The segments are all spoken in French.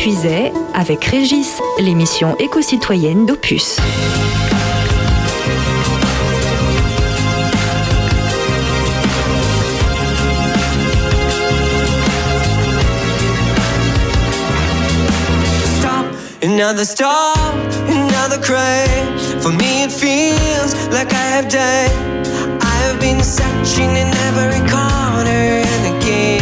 Puisay avec Régis, l'émission éco-citoyenne d'Opus. Another stop, another crash. For me, it feels like I have died. I have been searching in every corner and again.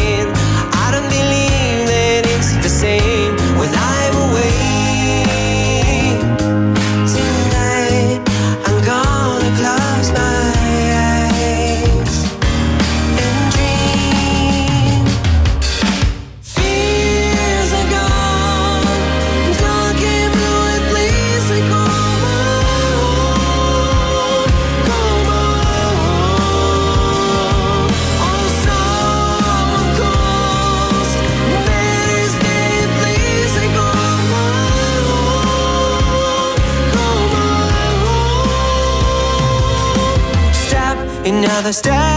Another step,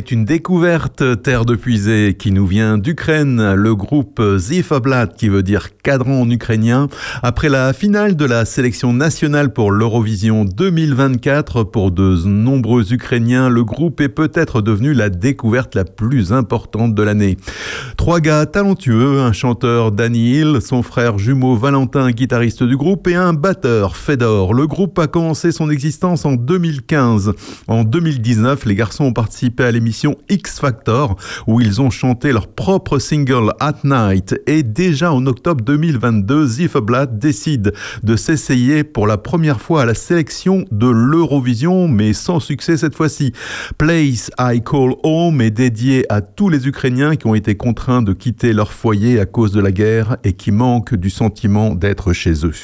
C'est une découverte terre de puisée qui nous vient d'Ukraine, le groupe Zifablat qui veut dire cadran en ukrainien. Après la finale de la sélection nationale pour l'Eurovision 2024, pour de nombreux Ukrainiens, le groupe est peut-être devenu la découverte la plus importante de l'année. Trois gars talentueux, un chanteur Danny Hill, son frère jumeau Valentin, guitariste du groupe, et un batteur Fedor. Le groupe a commencé son existence en 2015. En 2019, les garçons ont participé à l'émission X Factor, où ils ont chanté leur propre single At Night. Et déjà en octobre 2022, Zifablat décide de s'essayer pour la première fois à la sélection de l'Eurovision, mais sans succès cette fois-ci. Place I Call Home est dédié à tous les Ukrainiens qui ont été contraints de quitter leur foyer à cause de la guerre et qui manquent du sentiment d'être chez eux.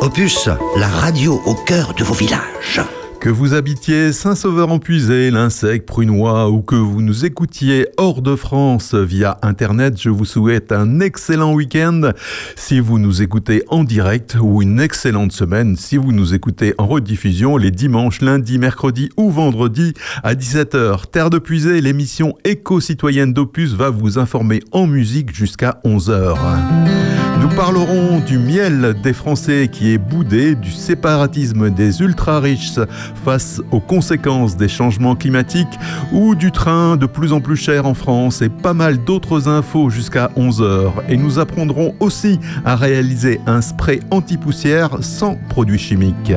Opus, la radio au cœur de vos villages. Que vous habitiez Saint-Sauveur-en-Puisé, l'Insec, Prunois ou que vous nous écoutiez hors de France via Internet, je vous souhaite un excellent week-end si vous nous écoutez en direct ou une excellente semaine si vous nous écoutez en rediffusion les dimanches, lundis, mercredis ou vendredis à 17h. Terre de Puisée, l'émission éco-citoyenne d'Opus va vous informer en musique jusqu'à 11h. Nous parlerons du miel des Français qui est boudé, du séparatisme des ultra-riches face aux conséquences des changements climatiques ou du train de plus en plus cher en France et pas mal d'autres infos jusqu'à 11h. Et nous apprendrons aussi à réaliser un spray anti-poussière sans produits chimiques.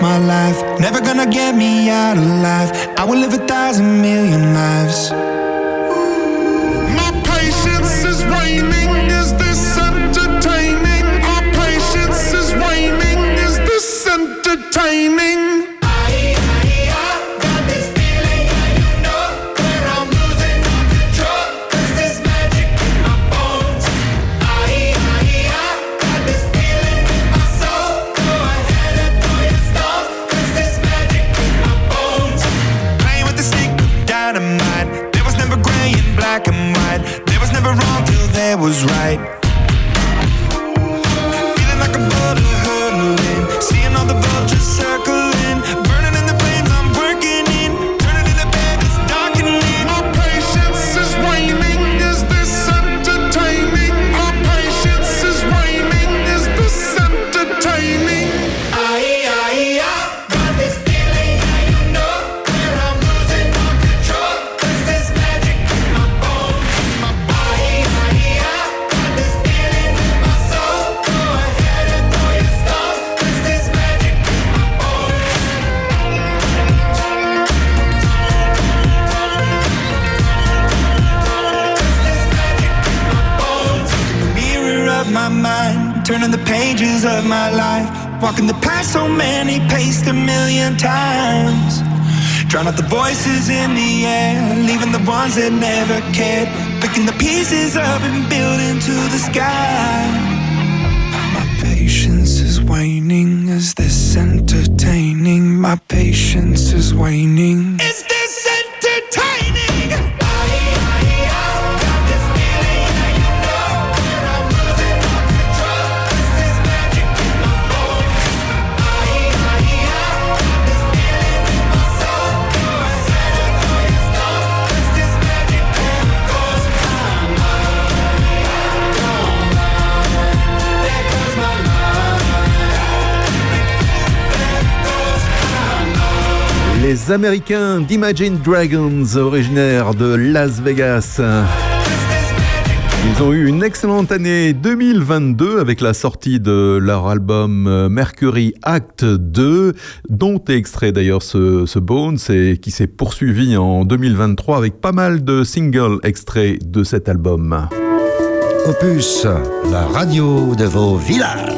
My life. Never gonna get me out alive. I will live a thousand million lives. kisses in the air, leaving the ones that never cared. Américains d'Imagine Dragons, originaires de Las Vegas. Ils ont eu une excellente année 2022 avec la sortie de leur album euh, Mercury Act 2, dont est extrait d'ailleurs ce, ce Bones et qui s'est poursuivi en 2023 avec pas mal de singles extraits de cet album. Opus, la radio de vos villages.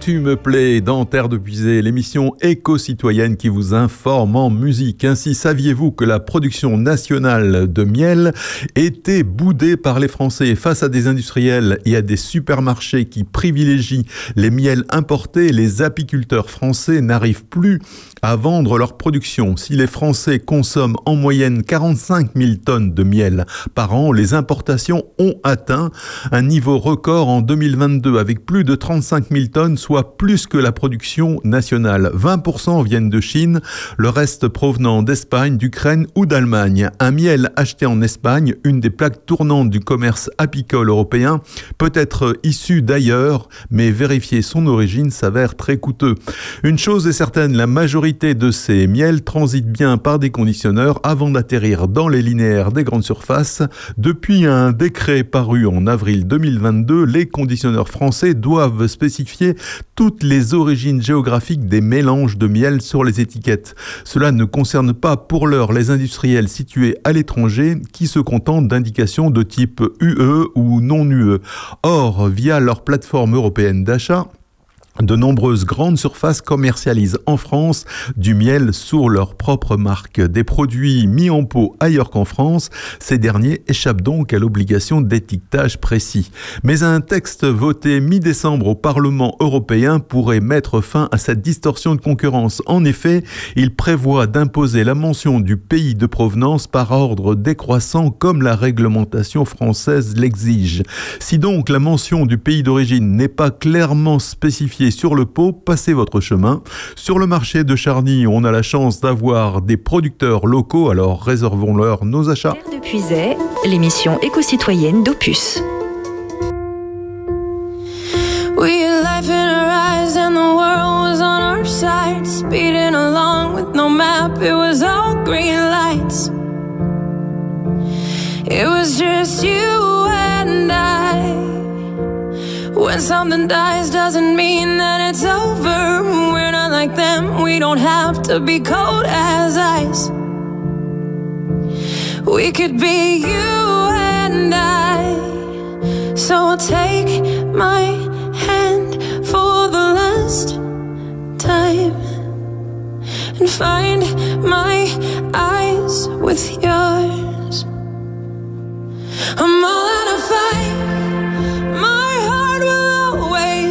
Tu me plais dans Terre de Puisée, l'émission éco-citoyenne qui vous informe en musique. Ainsi, saviez-vous que la production nationale de miel était boudée par les Français? Face à des industriels et à des supermarchés qui privilégient les miels importés Les apiculteurs français n'arrivent plus à vendre leur production. Si les Français consomment en moyenne 45 000 tonnes de miel par an, les importations ont atteint un niveau record en 2022 avec plus de 35 000 tonnes, soit plus que la production nationale. 20% viennent de Chine, le reste provenant d'Espagne, d'Ukraine ou d'Allemagne. Un miel acheté en Espagne, une des plaques tournantes du commerce apicole européen, peut être issu d'ailleurs, mais vérifier son origine s'avère très coûteux. Une chose est certaine, la majorité de ces miels transitent bien par des conditionneurs avant d'atterrir dans les linéaires des grandes surfaces. Depuis un décret paru en avril 2022, les conditionneurs français doivent spécifier toutes les origines géographiques des mélanges de miel sur les étiquettes. Cela ne concerne pas pour l'heure les industriels situés à l'étranger qui se contentent d'indications de type UE ou non UE. Or, via leur plateforme européenne d'achat, de nombreuses grandes surfaces commercialisent en France du miel sous leur propre marque. Des produits mis en pot ailleurs qu'en France, ces derniers échappent donc à l'obligation d'étiquetage précis. Mais un texte voté mi-décembre au Parlement européen pourrait mettre fin à cette distorsion de concurrence. En effet, il prévoit d'imposer la mention du pays de provenance par ordre décroissant comme la réglementation française l'exige. Si donc la mention du pays d'origine n'est pas clairement spécifiée sur le pot, passez votre chemin. Sur le marché de Charny, on a la chance d'avoir des producteurs locaux, alors réservons-leur nos achats. Terre de Puisay, l'émission éco-citoyenne d'Opus. We had life in our eyes and the world was on our side. Speeding along with no map, it was all green lights. It was just you and I. When something dies, doesn't mean that it's over. We're not like them, we don't have to be cold as ice. We could be you and I. So take my hand for the last time and find my eyes with yours. I'm all out of fight.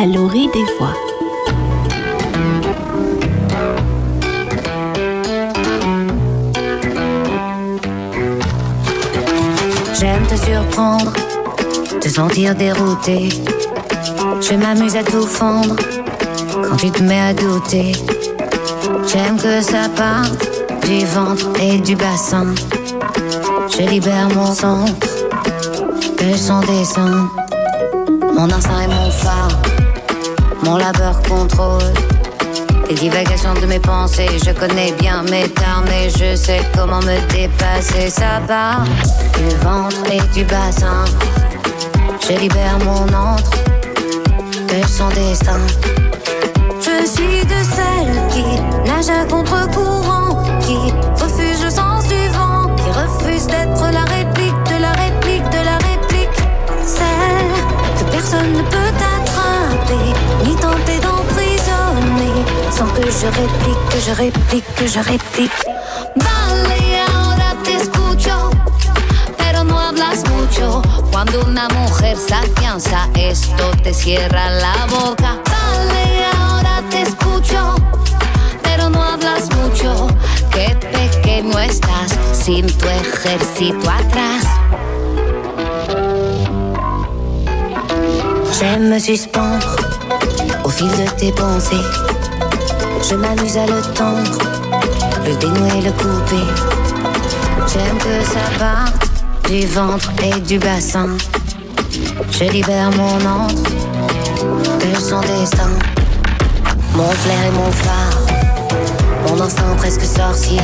à l'orée des voix. J'aime te surprendre, te sentir dérouté. Je m'amuse à tout fondre quand tu te mets à douter. J'aime que ça parte du ventre et du bassin. Je libère mon centre, que son descend. Mon instinct est mon phare, mon labeur contrôle. Les divagations de mes pensées, je connais bien mes termes et je sais comment me dépasser. Ça part du ventre et du bassin. Je libère mon entre, que son destin. Je suis de celles qui nagent à contre-courant, que je réplique, que je réplique, que je réplique. Vale, ahora te escucho, pero no hablas mucho. Cuando una mujer se afianza, esto te cierra la boca. Vale, ahora te escucho, pero no hablas mucho. Qué pequeño estás sin tu ejército atrás. J'aime me suspendre au fil de tes pensées. Je m'amuse à le tendre, le dénouer, le couper. J'aime que ça parte du ventre et du bassin. Je libère mon entre, que son destin. Mon flair et mon phare, mon instinct presque sorcier.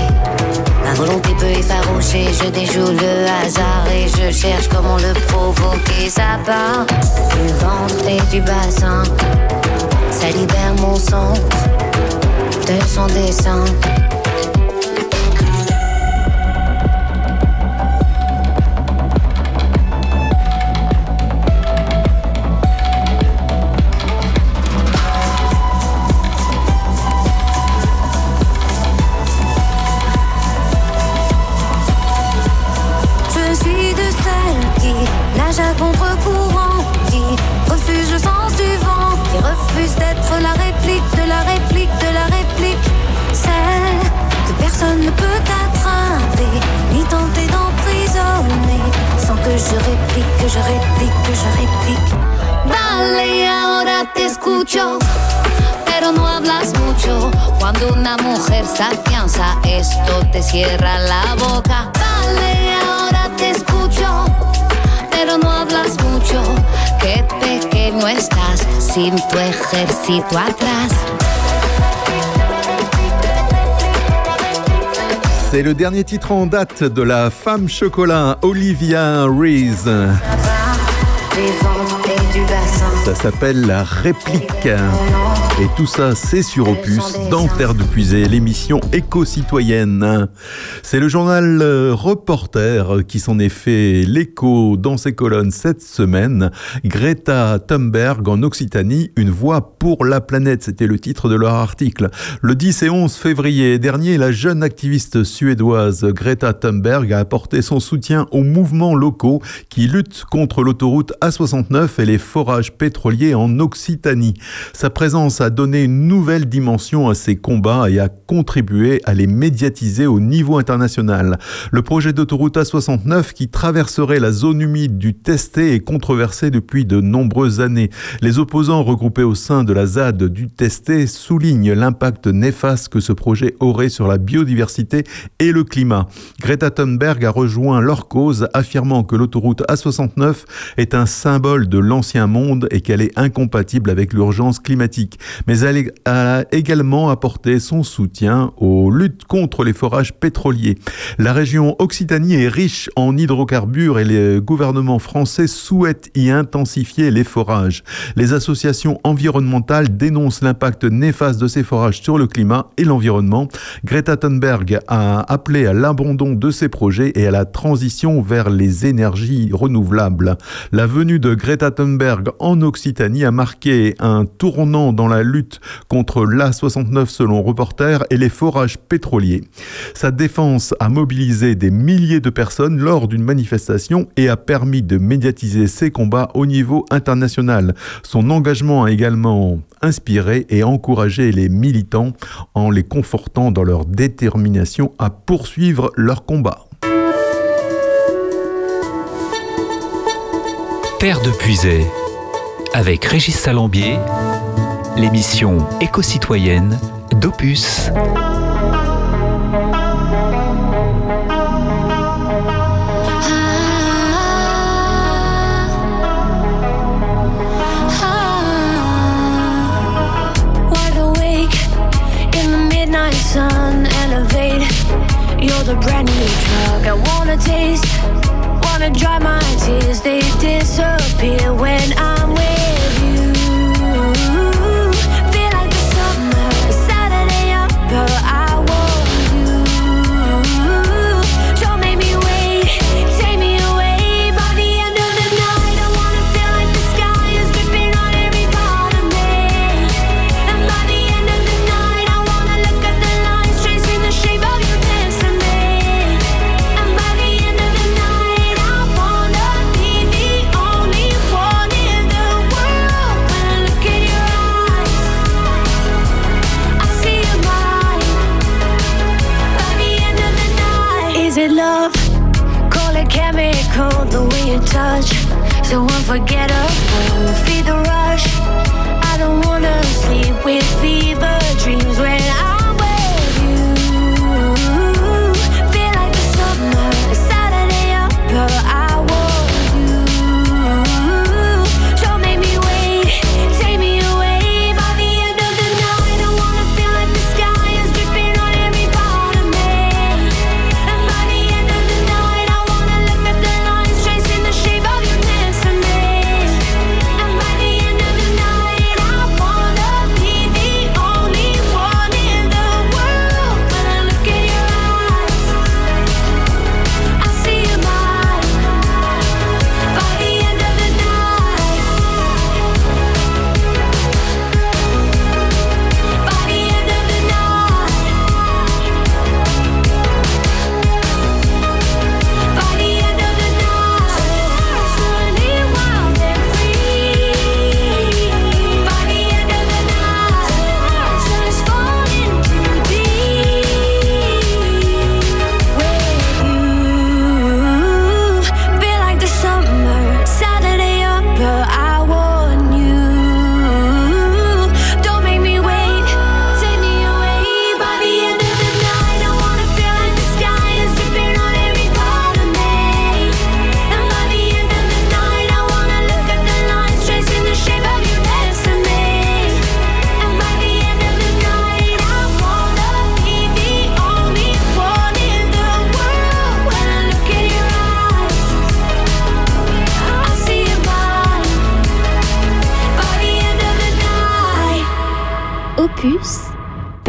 Ma volonté peut effaroucher, je déjoue le hasard et je cherche comment le provoquer. Ça part du ventre et du bassin. Ça libère mon centre de son dessin. Réplique, que je réplique, que je réplique. Vale, ahora te escucho, pero no hablas mucho. Cuando una mujer se afianza, esto te cierra la boca. Vale, ahora te escucho, pero no hablas mucho. Qué pequeño estás sin tu ejército atrás. C'est le dernier titre en date de la femme chocolat Olivia Reese. Ça s'appelle La Réplique. Et tout ça, c'est sur Opus, dans Terre de Puisée, l'émission éco-citoyenne. C'est le journal euh, Reporter qui s'en est fait l'écho dans ses colonnes cette semaine. Greta Thunberg en Occitanie, une voix pour la planète, c'était le titre de leur article. Le 10 et 11 février dernier, la jeune activiste suédoise Greta Thunberg a apporté son soutien aux mouvements locaux qui luttent contre l'autoroute A69 et les forages pétroliers en Occitanie. Sa présence a donné une nouvelle dimension à ces combats et a contribué à les médiatiser au niveau international. Le projet d'autoroute A69 qui traverserait la zone humide du Testé est controversé depuis de nombreuses années. Les opposants regroupés au sein de la ZAD du Testé soulignent l'impact néfaste que ce projet aurait sur la biodiversité et le climat. Greta Thunberg a rejoint leur cause, affirmant que l'autoroute A69 est un symbole de l'ancien monde et qu'elle est incompatible avec l'urgence climatique. Mais elle a également apporté son soutien aux luttes contre les forages pétroliers. La région Occitanie est riche en hydrocarbures et les gouvernements français souhaitent y intensifier les forages. Les associations environnementales dénoncent l'impact néfaste de ces forages sur le climat et l'environnement. Greta Thunberg a appelé à l'abandon de ces projets et à la transition vers les énergies renouvelables. La venue de Greta Thunberg en Occitanie a marqué un tournant dans la lutte contre l'A69 selon Reporter et les forages pétroliers. Sa défense a mobilisé des milliers de personnes lors d'une manifestation et a permis de médiatiser ses combats au niveau international. Son engagement a également inspiré et encouragé les militants en les confortant dans leur détermination à poursuivre leur combat. Père de Puisay, avec Régis Salambier, l'émission éco-citoyenne d'Opus. a brand new drug. I wanna taste, wanna dry my tears. They disappear when I'm with you. it love, call it chemical, the way you touch. So unforgettable, feel the rush. I don't wanna sleep with fever.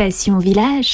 Passion Village.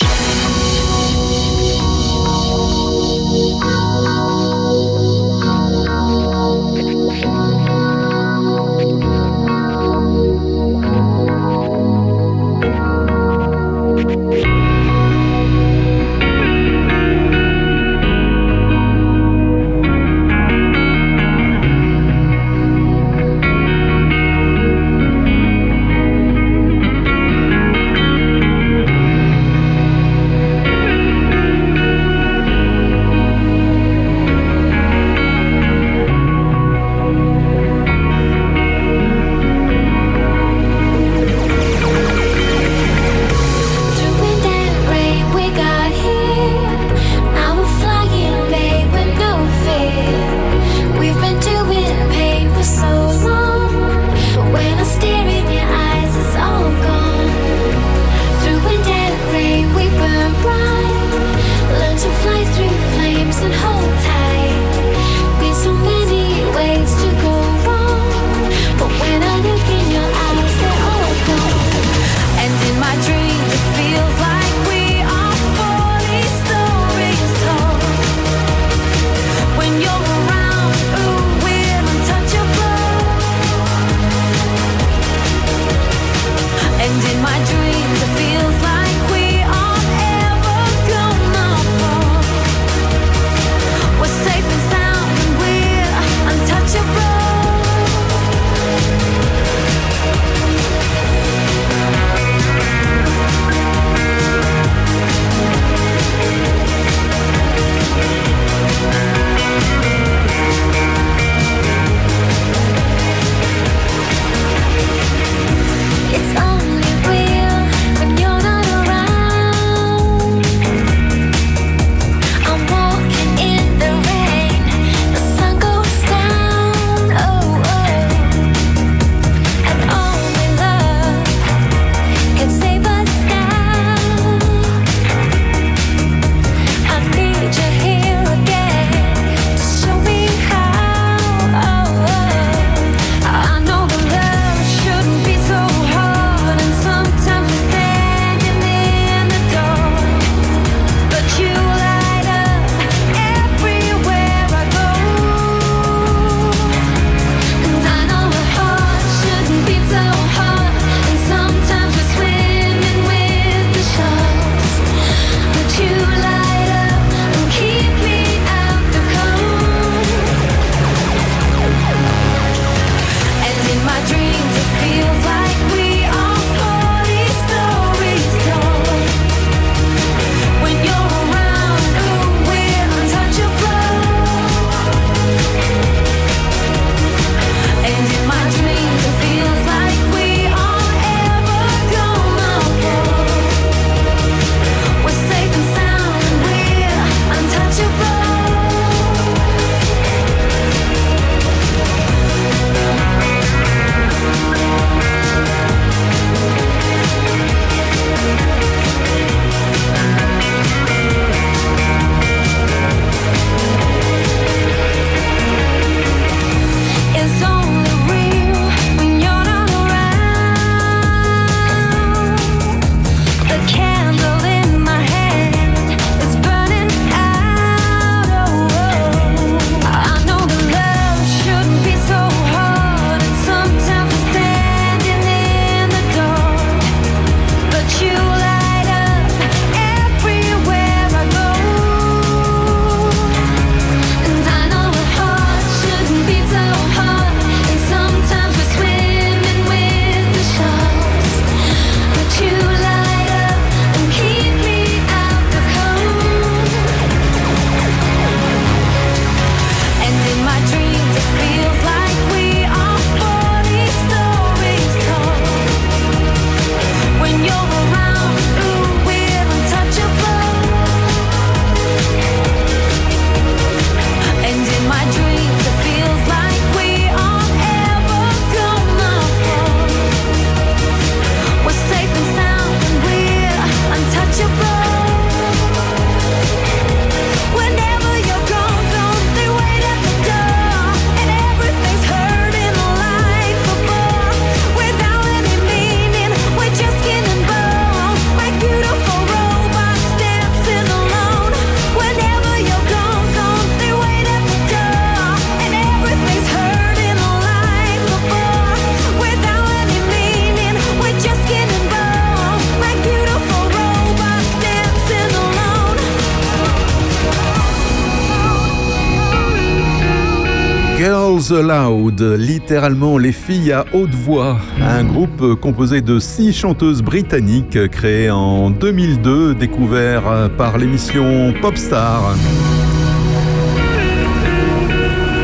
Aloud, littéralement les filles à haute voix, un groupe composé de six chanteuses britanniques créé en 2002, découvert par l'émission Popstar.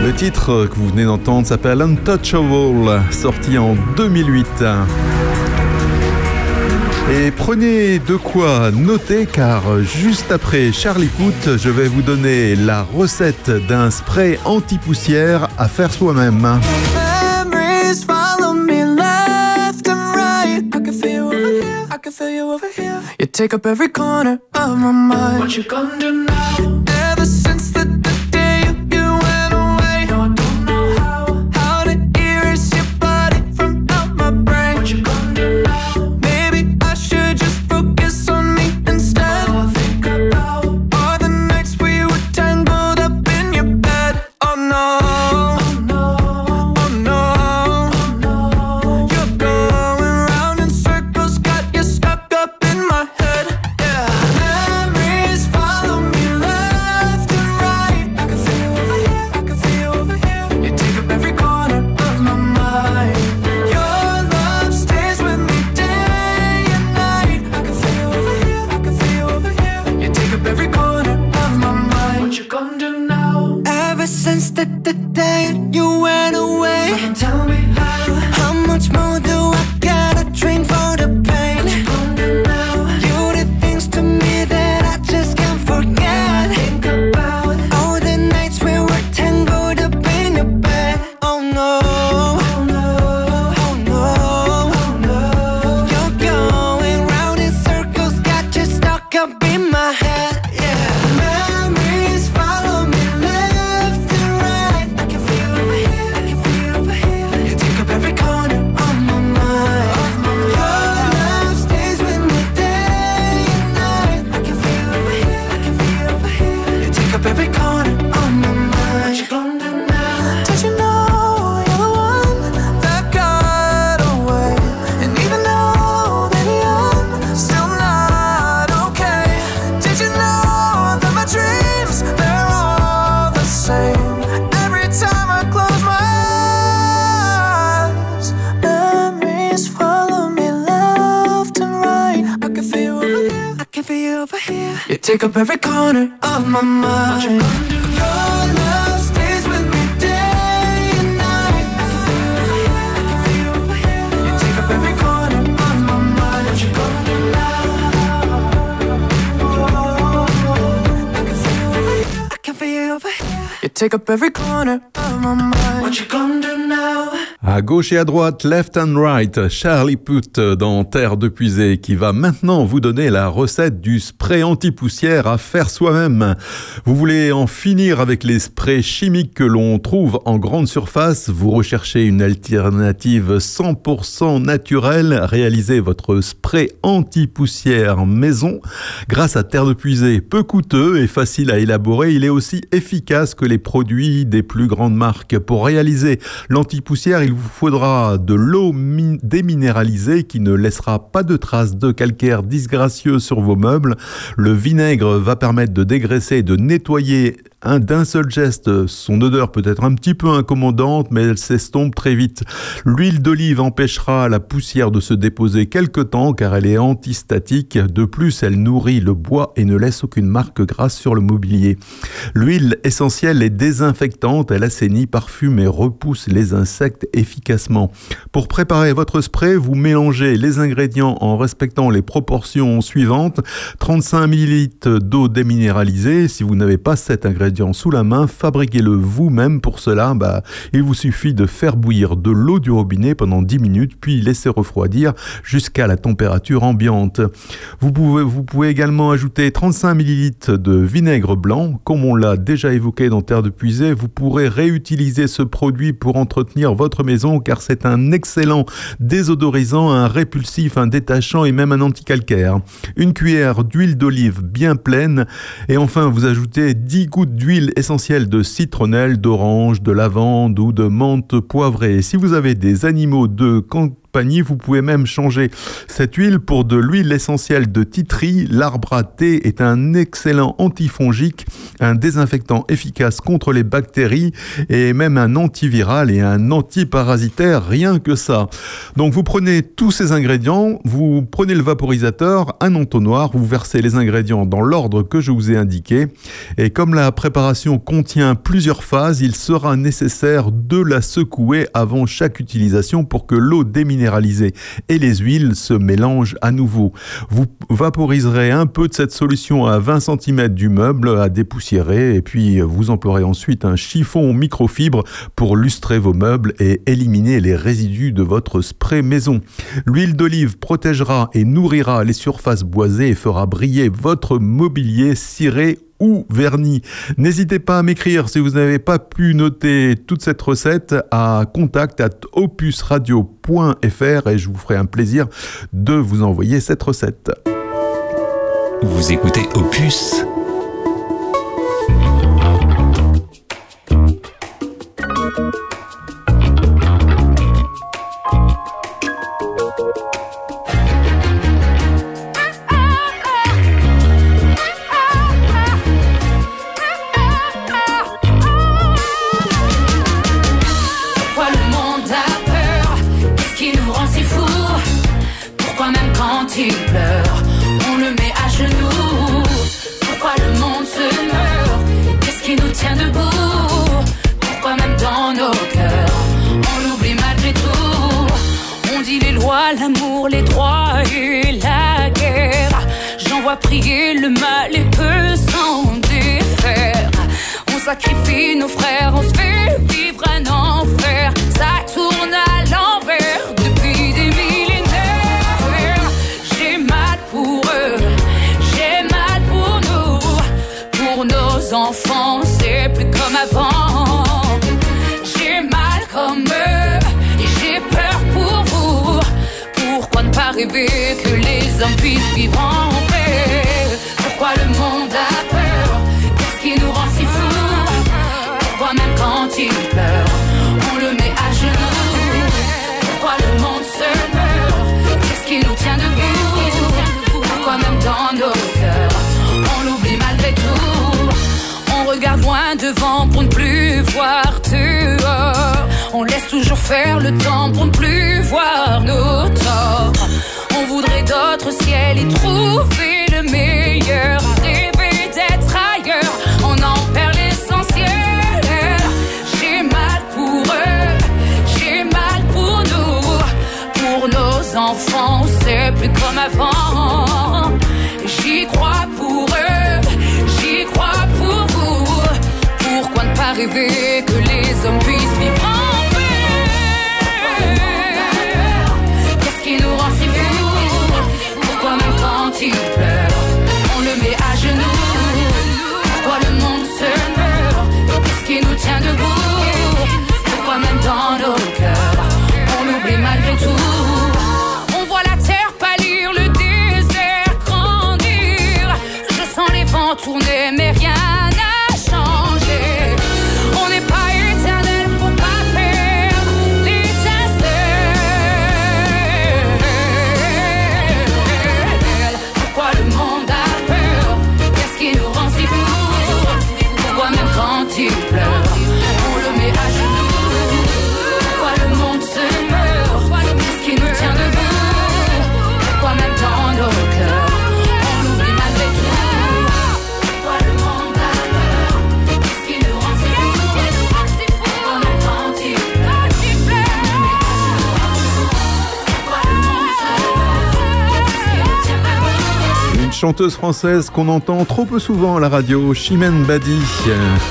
Le titre que vous venez d'entendre s'appelle Untouchable, sorti en 2008. Et prenez de quoi noter car juste après Charlie Puth, je vais vous donner la recette d'un spray anti-poussière à faire soi-même. Take up every corner of my mind. What you gonna do now? À gauche et à droite, left and right, Charlie Puth dans Terre de Puisée qui va maintenant vous donner la recette du spray anti-poussière à faire soi-même. Vous voulez en finir avec les sprays chimiques que l'on trouve en grande surface, vous recherchez une alternative 100% naturelle, réalisez votre spray anti-poussière maison grâce à Terre de Puisée. Peu coûteux et facile à élaborer, il est aussi efficace que les produits des plus grandes marques. Pour réaliser l'anti-poussière, il vous faudra de l'eau mi- déminéralisée qui ne laissera pas de traces de calcaire disgracieux sur vos meubles. Le vinaigre va permettre de dégraisser et de nettoyer un d'un seul geste. Son odeur peut être un petit peu incommodante, mais elle s'estompe très vite. L'huile d'olive empêchera la poussière de se déposer quelque temps car elle est antistatique. De plus, elle nourrit le bois et ne laisse aucune marque grasse sur le mobilier. L'huile essentielle est désinfectante, elle assainit, parfume et repousse les insectes efficacement. Pour préparer votre spray, vous mélangez les ingrédients en respectant les proportions suivantes. 35 ml d'eau déminéralisée. Si vous n'avez pas cet ingrédient sous la main, fabriquez-le vous-même. Pour cela, bah, il vous suffit de faire bouillir de l'eau du robinet pendant 10 minutes, puis laisser refroidir jusqu'à la température ambiante. Vous pouvez, vous pouvez également ajouter 35 ml de vinaigre blanc. Comme on l'a déjà évoqué dans Terre de Puisée, vous pourrez réutiliser ce produit pour entretenir votre maison car c'est un excellent désodorisant, un répulsif, un détachant et même un anticalcaire. Une cuillère d'huile d'olive bien pleine et enfin vous ajoutez 10 gouttes d'huile essentielle de citronnelle, d'orange, de lavande ou de menthe poivrée. Si vous avez des animaux de Vous pouvez même changer cette huile pour de l'huile essentielle de titri. L'arbre à thé est un excellent antifongique, un désinfectant efficace contre les bactéries et même un antiviral et un antiparasitaire, rien que ça. Donc vous prenez tous ces ingrédients, vous prenez le vaporisateur, un entonnoir, vous versez les ingrédients dans l'ordre que je vous ai indiqué et comme la préparation contient plusieurs phases, il sera nécessaire de la secouer avant chaque utilisation pour que l'eau déminéralisée et les huiles se mélangent à nouveau. Vous vaporiserez un peu de cette solution à 20 cm du meuble à dépoussiérer et puis vous emploierez ensuite un chiffon microfibre pour lustrer vos meubles et éliminer les résidus de votre spray maison. L'huile d'olive protégera et nourrira les surfaces boisées et fera briller votre mobilier ciré ou vernis. N'hésitez pas à m'écrire si vous n'avez pas pu noter toute cette recette à contact at opusradio.fr et je vous ferai un plaisir de vous envoyer cette recette. Vous écoutez Opus l'amour, les droits et la guerre. J'en vois prier le mal et peut s'en défaire. On sacrifie nos frères, on se fait vivre un enfer. Ça tourne à l'envers Pourquoi ne pas rêver que les hommes puissent vivre en paix? Pourquoi le monde a peur? Qu'est-ce qui nous rend si fous? Pourquoi même quand il pleure, on le met à genoux? Pourquoi le monde se meurt? Qu'est-ce qui nous tient debout? Pourquoi même dans nos cœurs, on l'oublie malgré tout? On regarde loin devant pour ne plus voir dehors. On laisse toujours faire le temps pour ne plus voir nos On voudrait d'autres ciels et trouver le meilleur. Rêver d'être ailleurs, on en perd l'essentiel. J'ai mal pour eux, j'ai mal pour nous. Pour nos enfants, c'est plus comme avant. J'y crois pour eux, j'y crois pour vous. Pourquoi ne pas rêver même quand chanteuse française qu'on entend trop peu souvent à la radio, Chimène Badi.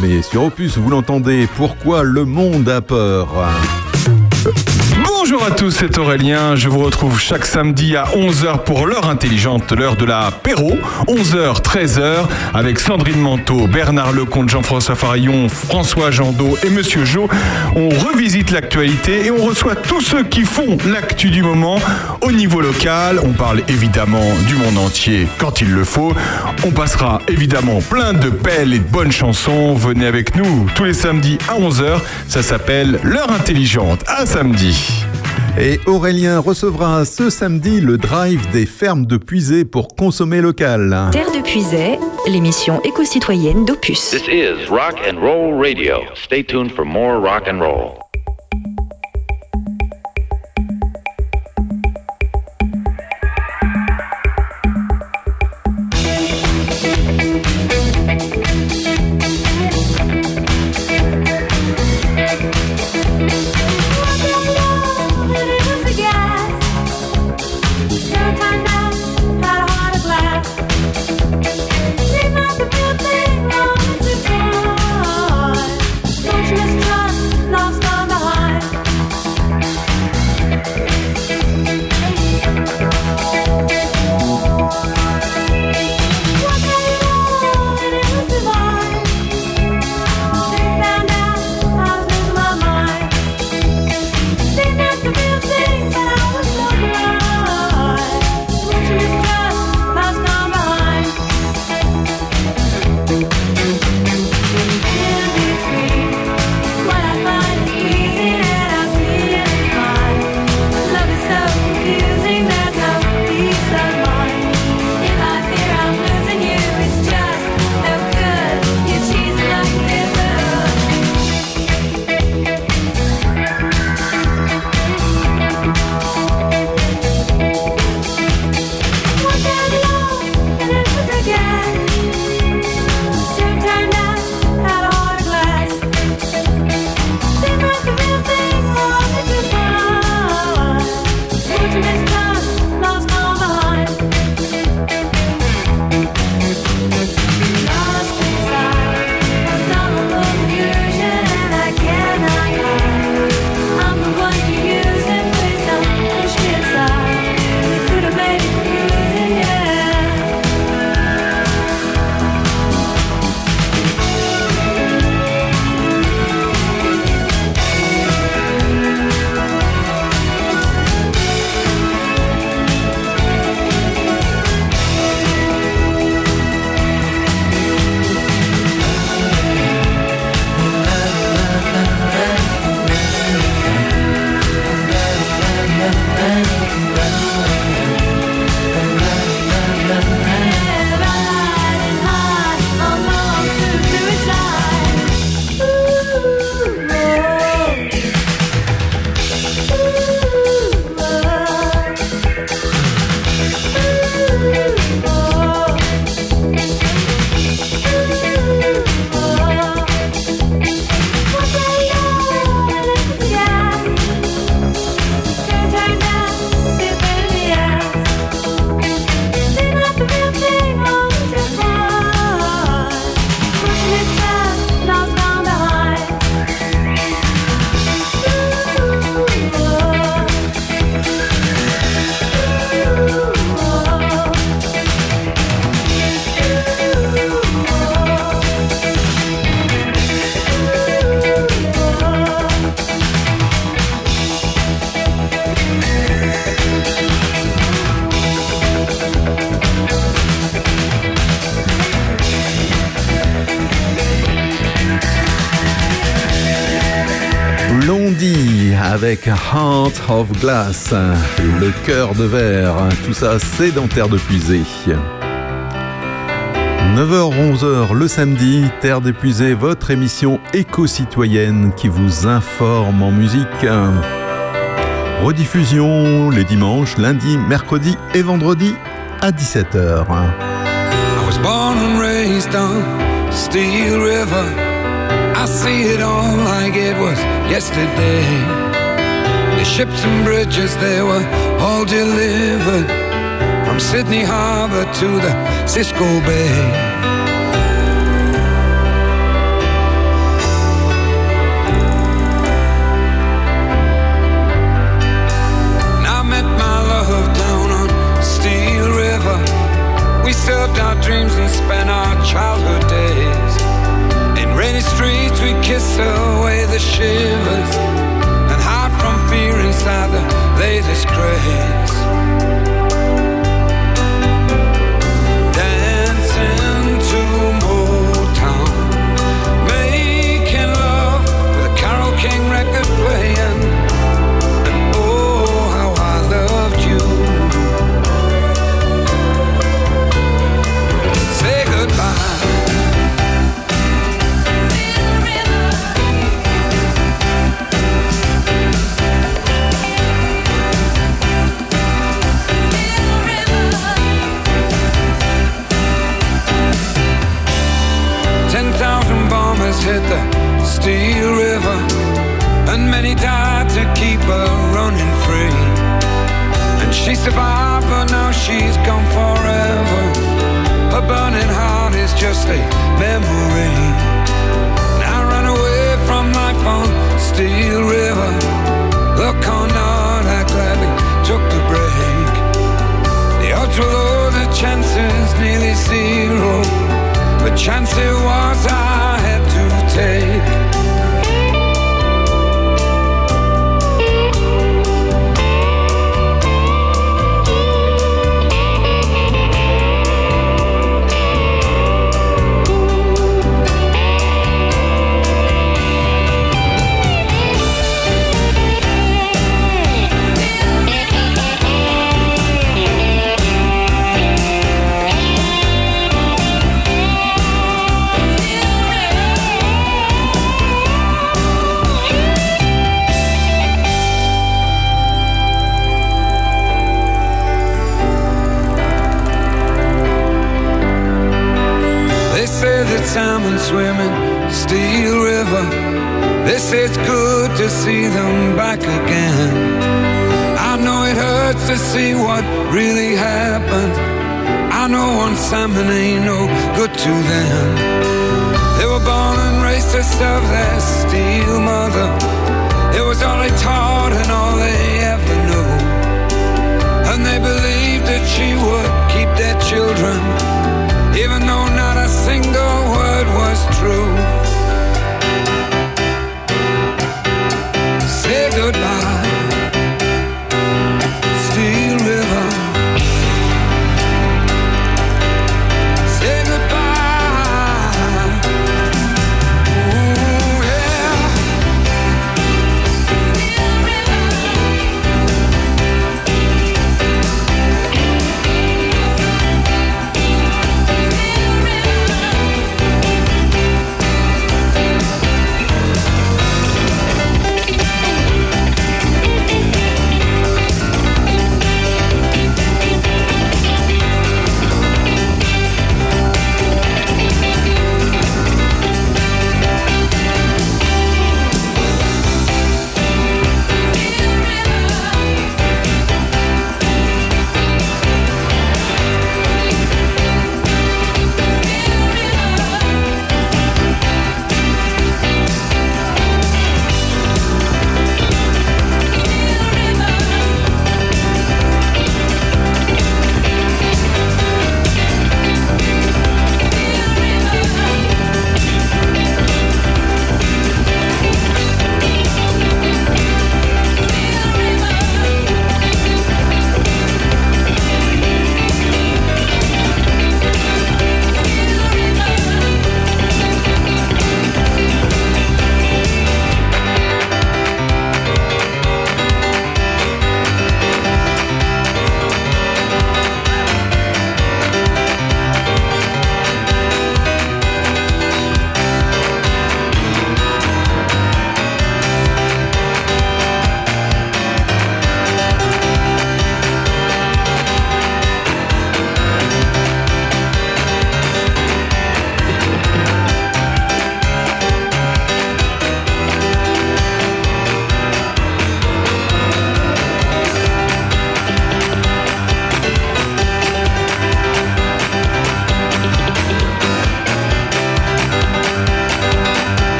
Mais sur Opus, vous l'entendez, pourquoi le monde a peur? Bonjour à tous, c'est Aurélien. Je vous retrouve chaque samedi à 11h pour l'heure intelligente, l'heure de l'apéro. 11h, 13h, avec Sandrine Manteau, Bernard Lecomte, Jean-François Farillon, François Jandot et Monsieur Jo. On revisite l'actualité et on reçoit tous ceux qui font l'actu du moment au niveau local. On parle évidemment du monde entier quand il le faut. On passera évidemment plein de belles et de bonnes chansons. Venez avec nous tous les samedis à 11h. Ça s'appelle l'heure intelligente. À samedi. Et Aurélien recevra ce samedi le drive des fermes de Puisay pour consommer local. Terre de Puisay, l'émission éco-citoyenne d'Opus. This is Rock and Roll Radio. Stay tuned for more rock and roll. Heart of Glass, le cœur de verre. Tout ça, c'est dans Terre de Puisée. 9h-11h le samedi, Terre d'épuisée, votre émission éco-citoyenne qui vous informe en musique. Rediffusion les dimanches, lundi, mercredi et vendredi à 17h. I was born and raised on Steel River. I see it all like it was yesterday. Ships and bridges, they were all delivered from Sydney Harbor to the Cisco Bay. I met my love down on Steel River. We served our dreams and spent our childhood days. In rainy streets, we kissed away the shivers fear inside the latest craze. She survived, but now she's gone forever. Her burning heart is just a memory. I ran away from life on Steel River. Look on out, I gladly took the break. The odds were low, the chances nearly zero. But chance it was I swimming Steel River. This is good to see them back again. I know it hurts to see what really happened. I know one salmon ain't no good to them. They were born and raised to serve their steel mother. It was all they taught and all they ever knew. And they believed that she would keep their children even though true.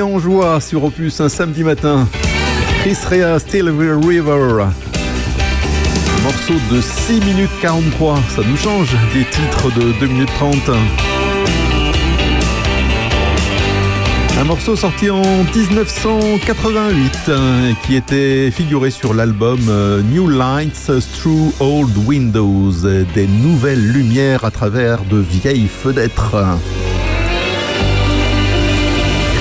En joie sur Opus un samedi matin. Chris Rea, Still River. Morceau de 6 minutes 43. Ça nous change des titres de 2 minutes 30. Un morceau sorti en 1988 euh, qui était figuré sur l'album euh, New Lights Through Old Windows, des nouvelles lumières à travers de vieilles fenêtres.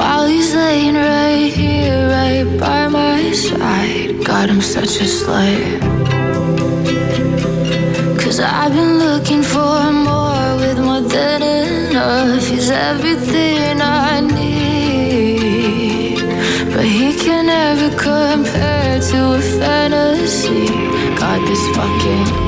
While he's laying right here, right by my side. God, I'm such a slave. Cause I've been looking for more with more than enough. He's everything I need. But he can never compare to a fantasy. God, this fucking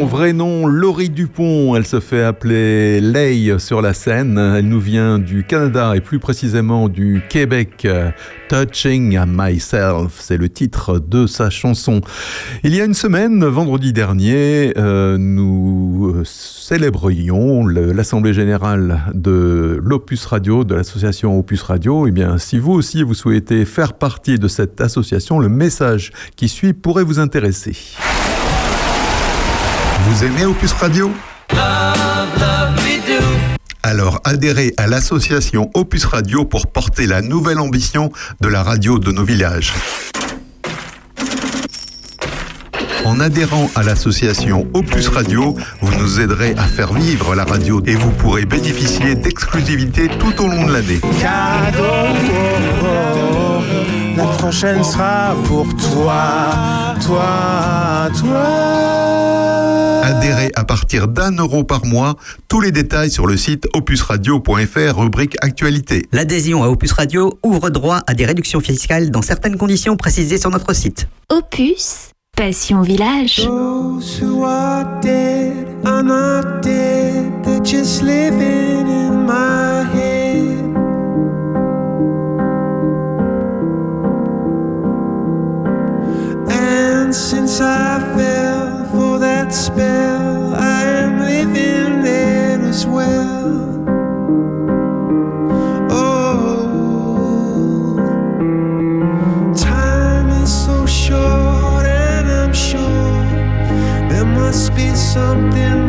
son vrai nom, Laurie Dupont, elle se fait appeler Lay sur la scène. Elle nous vient du Canada et plus précisément du Québec. Touching Myself, c'est le titre de sa chanson. Il y a une semaine, vendredi dernier, euh, nous célébrions l'Assemblée générale de l'Opus Radio, de l'association Opus Radio. Eh bien, si vous aussi vous souhaitez faire partie de cette association, le message qui suit pourrait vous intéresser. Vous aimez Opus Radio Alors adhérez à l'association Opus Radio pour porter la nouvelle ambition de la radio de nos villages. En adhérant à l'association Opus Radio, vous nous aiderez à faire vivre la radio et vous pourrez bénéficier d'exclusivités tout au long de l'année. La prochaine sera pour toi, toi, toi. Adhérez à partir d'un euro par mois. Tous les détails sur le site opusradio.fr, rubrique Actualité. L'adhésion à Opus Radio ouvre droit à des réductions fiscales dans certaines conditions précisées sur notre site. Opus, Passion Village. Those who are dead are not dead, they're just living in my head. Since I fell for that spell, I am living there as well. Oh, time is so short, and I'm sure there must be something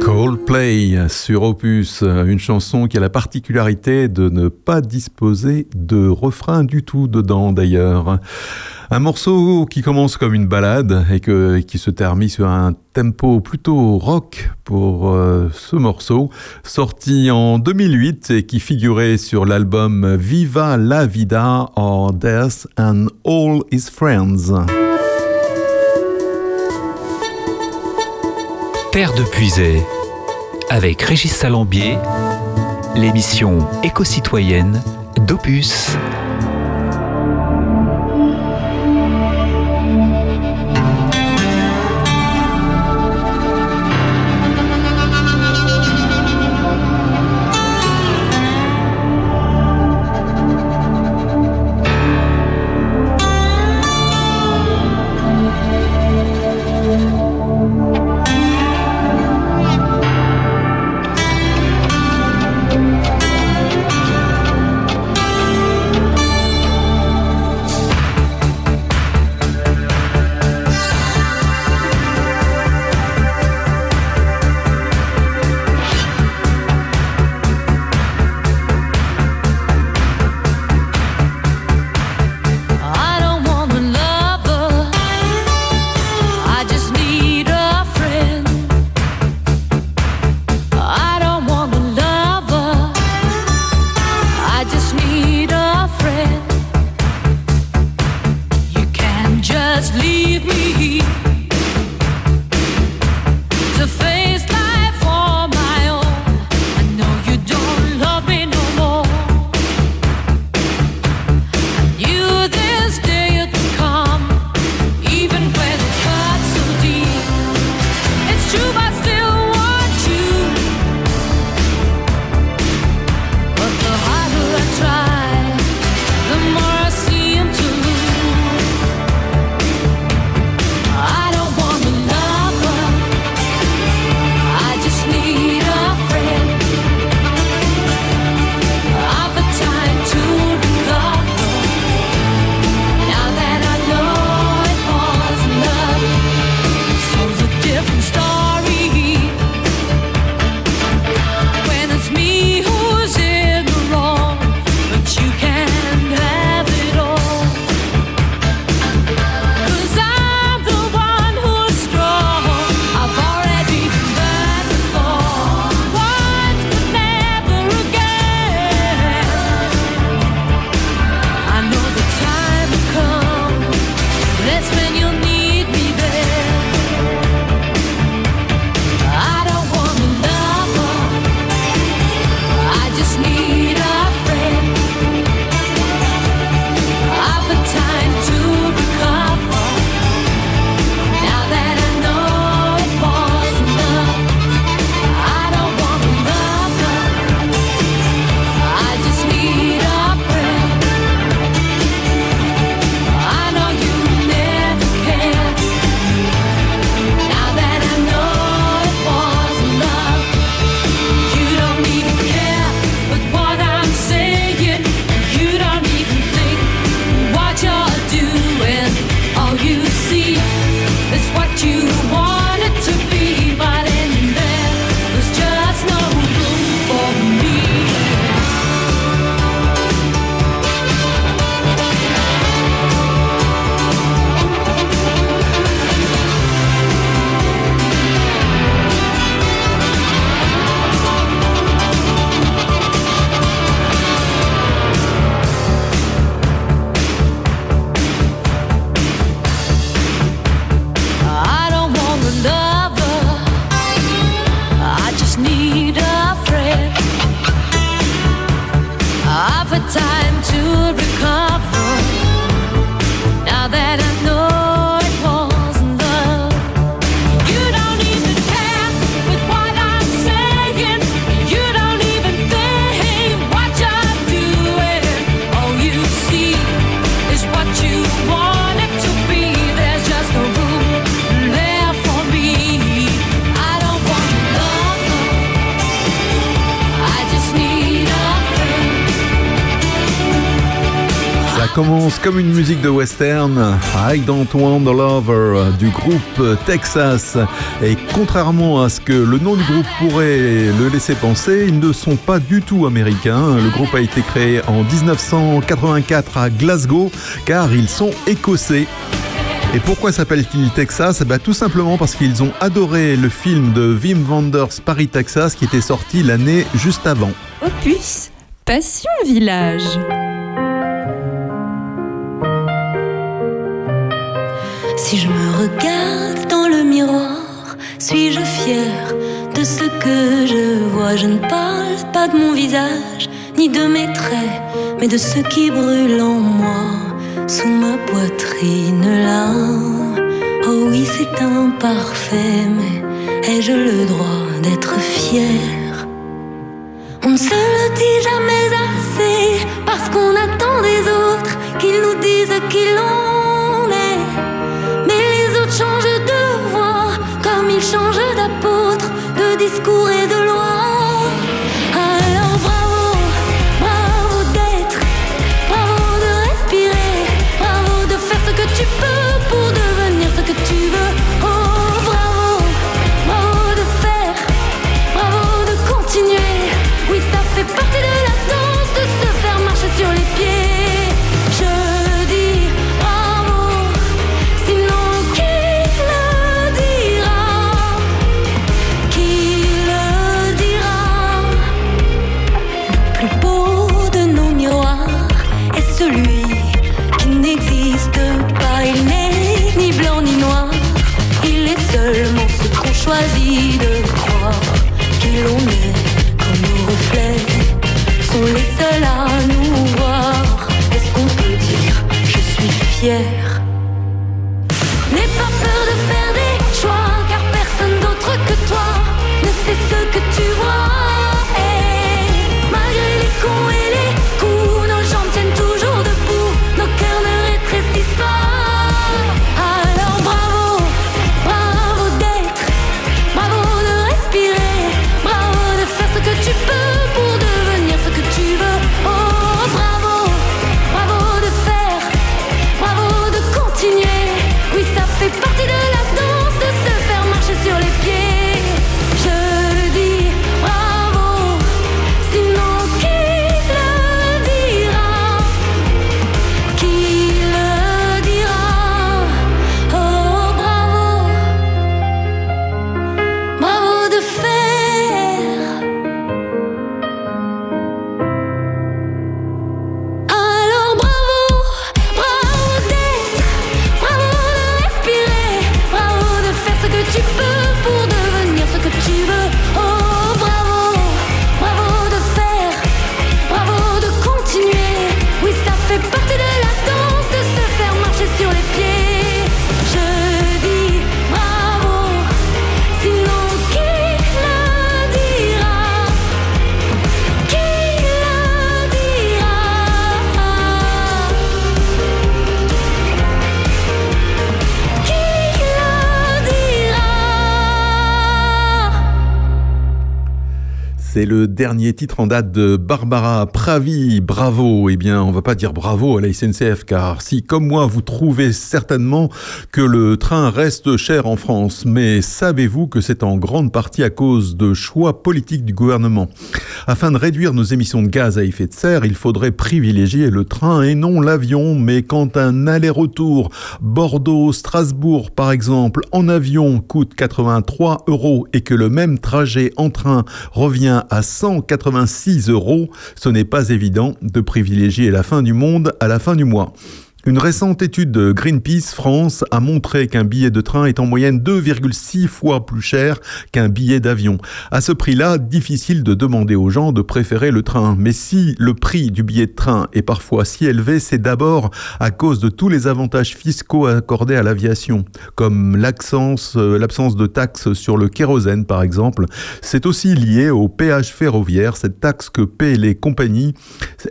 Coldplay sur Opus, une chanson qui a la particularité de ne pas disposer de refrain du tout dedans d'ailleurs. Un morceau qui commence comme une balade et qui se termine sur un tempo plutôt rock pour euh, ce morceau, sorti en 2008 et qui figurait sur l'album Viva la Vida or Death and All His Friends. Terre de Puisay, avec Régis Salambier, l'émission éco-citoyenne d'Opus. Western, I Don't Want a Lover du groupe Texas. Et contrairement à ce que le nom du groupe pourrait le laisser penser, ils ne sont pas du tout américains. Le groupe a été créé en 1984 à Glasgow car ils sont écossais. Et pourquoi s'appelle-t-il Texas? Eh ben, Tout simplement parce qu'ils ont adoré le film de Wim Wenders Paris, Texas, qui était sorti l'année juste avant. Opus, Passion Village. Si je me regarde dans le miroir, suis-je fière de ce que je vois? Je ne parle pas de mon visage, ni de mes traits, mais de ce qui brûle en moi, sous ma poitrine là. Oh oui, c'est imparfait, mais ai-je le droit d'être fière On ne se le dit jamais assez, parce qu'on attend des autres qu'ils nous disent qui l'on comme ils changent d'apôtre, de discours et de loi. Choisit de croire. Qui l'on est comme nos reflets sont les seuls à nous voir. Est-ce qu'on peut dire je suis fier dernier titre en date de Barbara Pravi. Bravo. Eh bien, on va pas dire bravo à la SNCF car si, comme moi, vous trouvez certainement que le train reste cher en France, mais savez-vous que c'est en grande partie à cause de choix politiques du gouvernement? Afin de réduire nos émissions de gaz à effet de serre, il faudrait privilégier le train et non l'avion, mais quand un aller-retour Bordeaux-Strasbourg, par exemple, en avion coûte 83 euros et que le même trajet en train revient à 186 euros, ce n'est pas évident de privilégier la fin du monde à la fin du mois. Une récente étude de Greenpeace France a montré qu'un billet de train est en moyenne 2,6 fois plus cher qu'un billet d'avion. À ce prix-là, difficile de demander aux gens de préférer le train. Mais si le prix du billet de train est parfois si élevé, c'est d'abord à cause de tous les avantages fiscaux accordés à l'aviation, comme l'absence euh, l'absence de taxes sur le kérosène par exemple. C'est aussi lié au péage ferroviaire, cette taxe que paient les compagnies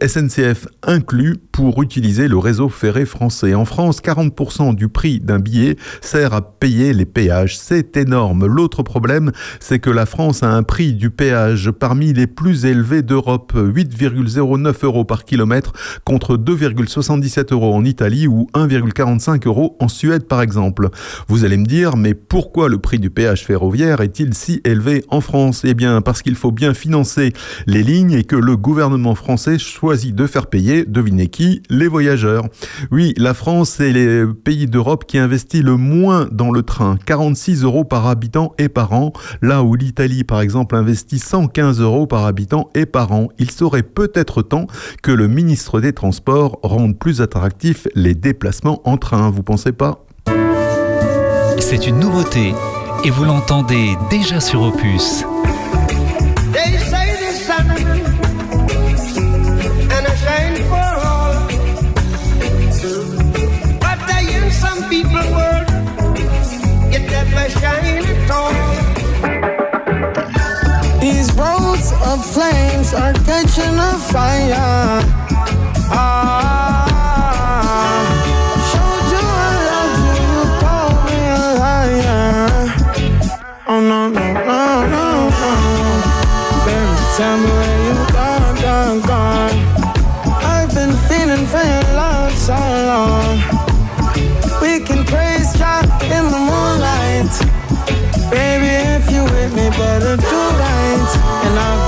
SNCF inclus pour utiliser le réseau ferré En France, 40% du prix d'un billet sert à payer les péages. C'est énorme. L'autre problème, c'est que la France a un prix du péage parmi les plus élevés d'Europe, 8,09 euros par kilomètre contre 2,77 euros en Italie ou 1,45 euros en Suède par exemple. Vous allez me dire, mais pourquoi le prix du péage ferroviaire est-il si élevé en France? Eh bien parce qu'il faut bien financer les lignes et que le gouvernement français choisit de faire payer, devinez qui, les voyageurs. Oui, la France est le pays d'Europe qui investit le moins dans le train, 46 euros par habitant et par an, là où l'Italie par exemple investit 115 euros par habitant et par an. Il serait peut-être temps que le ministre des Transports rende plus attractifs les déplacements en train, vous pensez pas? C'est une nouveauté et vous l'entendez déjà sur Opus. Flames are catching a fire. Ah, showed you I love you, you me a. Oh no no no no no, baby, tell me where you gone gone gone. I've been feeling for your love so long. We can praise God in the moonlight. Baby, if you with me, better do right. And I've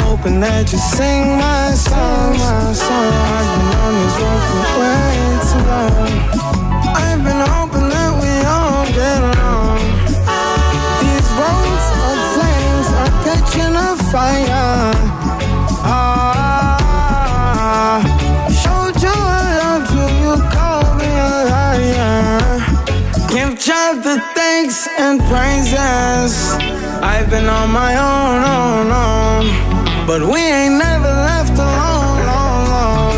hoping that you sing my song, my song. I've been on this road for way too long. I've been hoping that we all get along. These roads of flames are catching a fire. Ah, showed you I loved you, you called me a liar. Give God the thanks and praises. I've been on my own, own, own. But we ain't never left alone, long, long.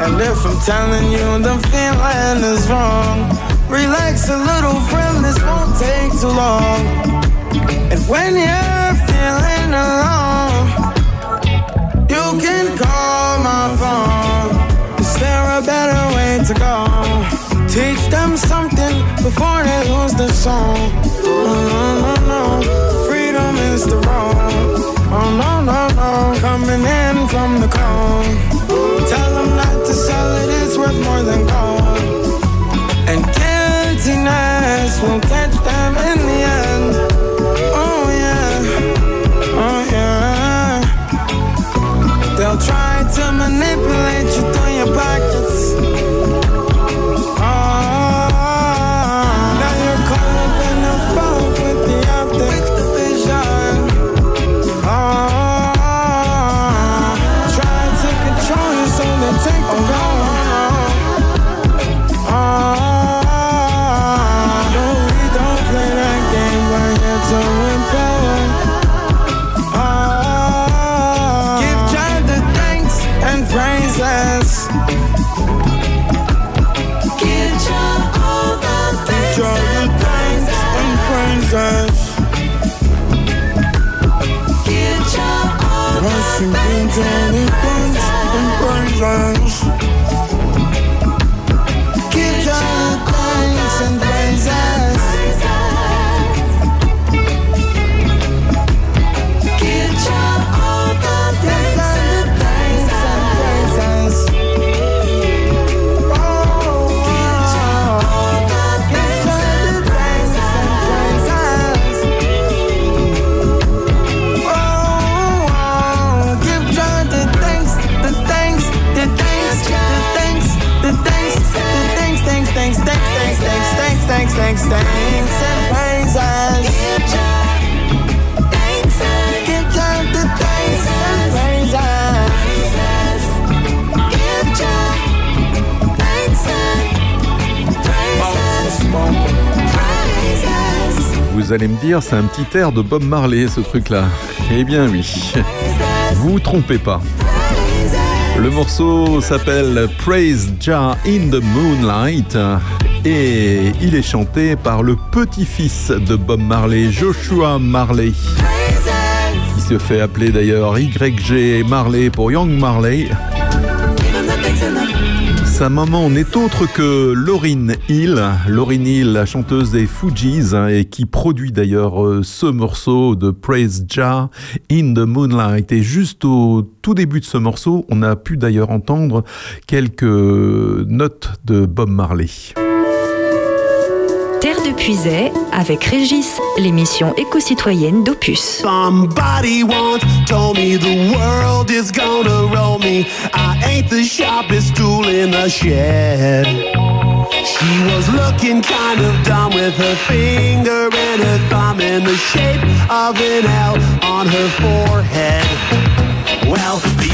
And if I'm telling you the feeling is wrong, relax a little, friend, this won't take too long. And when you're feeling alone, you can call my phone. Is there a better way to go? Teach them something before they lose the song. Oh, no, no, no. Freedom is the road. Oh, no, no, no. Coming in from the cold. Tell them not to sell it, it's worth more than gold. And guiltiness will catch them in the end. Oh, yeah. Oh, yeah. They'll try to manipulate And thanks and Vous allez me dire, c'est un petit air de Bob Marley, ce truc-là. Eh bien oui, vous, vous trompez pas. Le morceau s'appelle Praise Jar in the Moonlight et il est chanté par le petit-fils de Bob Marley, Joshua Marley, qui se fait appeler d'ailleurs YG Marley pour Young Marley. Sa maman n'est autre que Lauryn Hill, Hill, la chanteuse des Fugees, hein, et qui produit d'ailleurs euh, ce morceau de Praise Jah in the Moonlight. Et juste au tout début de ce morceau, on a pu d'ailleurs entendre quelques notes de Bob Marley. Terre de Puisay avec Régis, l'émission éco-citoyenne d'Opus. Somebody once told me the world is gonna roll me. I ain't the sharpest tool in the shed. She was looking kind of dumb with her finger and her thumb in the shape of an L on her forehead. Well, the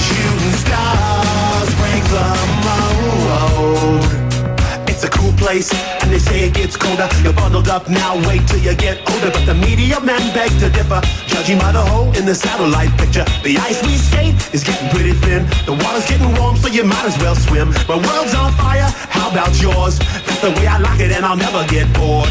shooting stars break the mold. It's a cool place, and they say it gets colder. You're bundled up now, wait till you get older. But the media men beg to differ, judging by the hole in the satellite picture. The ice we skate is getting pretty thin. The water's getting warm, so you might as well swim. My world's on fire, how about yours? That's the way I like it, and I'll never get bored.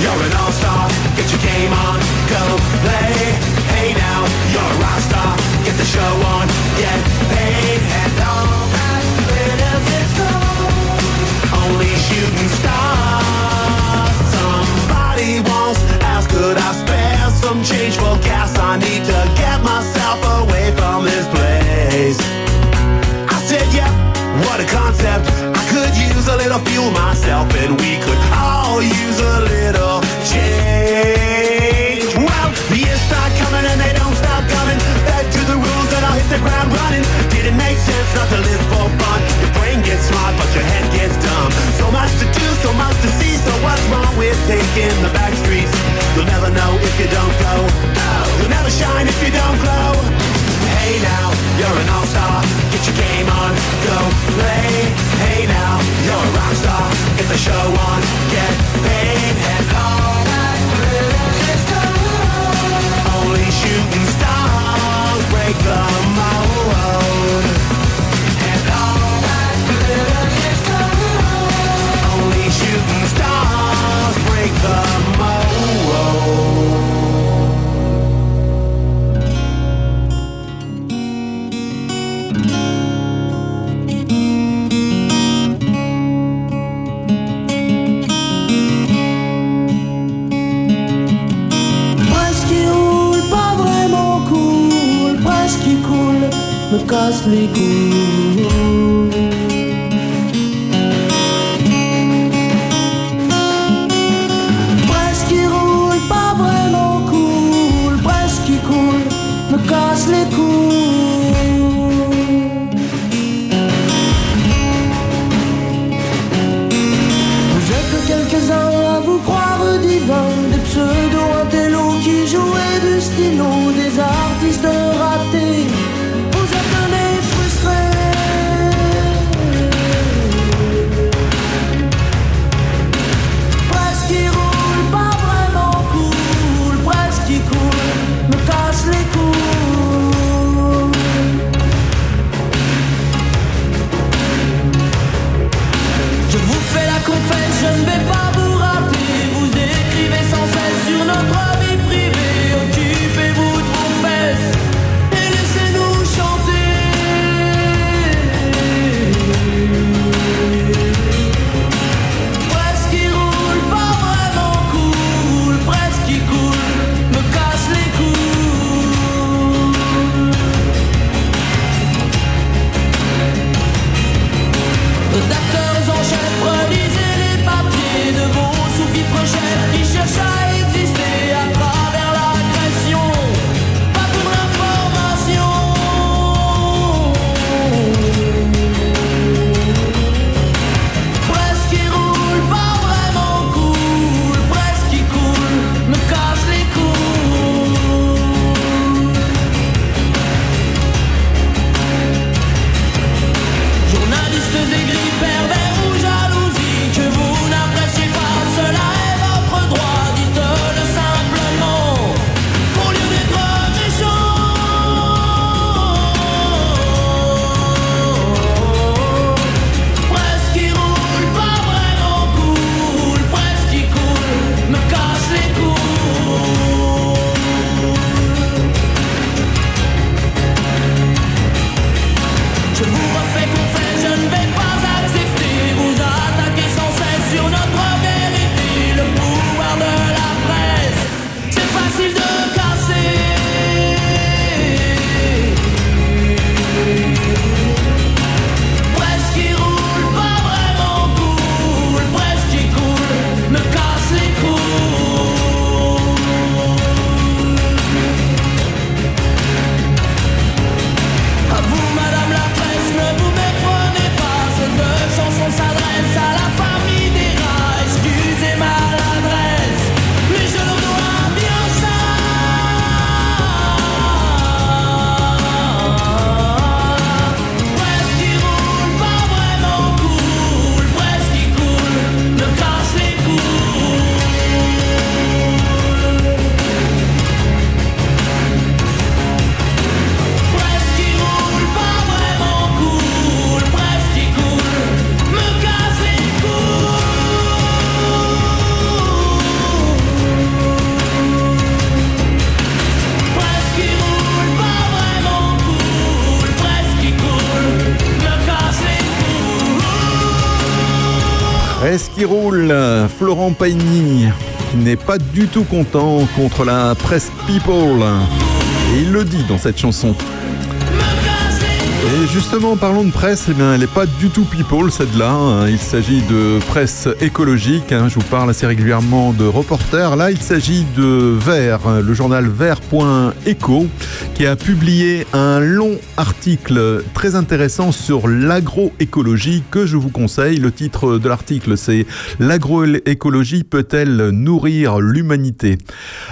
You're an all-star. Get your game on, go play. Hey now, you're a rock star. Get the show on, get paid. And all that glitters is gold. Only shooting stars. Somebody once asked, could I spare some change for gas? I need to get myself away from this place. I said, yeah, what a concept. I could use a little fuel myself, and we could all use a little the ground running. Didn't make sense not to live for fun. Your brain gets smart, but your head gets dumb. So much to do, so much to see. So what's wrong with taking the back streets? You'll never know if you don't go. You'll never shine if you don't glow. Hey now, you're an all-star. Get your game on, go play. Hey now, you're a rock star. Get the show on, get paid. And all that glitters is gold. Only shooting stars make them my own. And all. Only shooting stars break the mold. Me casse Qu'il roule Florent Pagny n'est pas du tout content contre la presse People. Et il le dit dans cette chanson. Et justement, parlons de presse, eh bien, elle n'est pas du tout people, celle-là. hein. Il s'agit de presse écologique. hein. Je vous parle assez régulièrement de reporters. Là, il s'agit de Vert, le journal Vert.eco, qui a publié un long article très intéressant sur l'agroécologie que je vous conseille. Le titre de l'article, c'est L'agroécologie peut-elle nourrir l'humanité?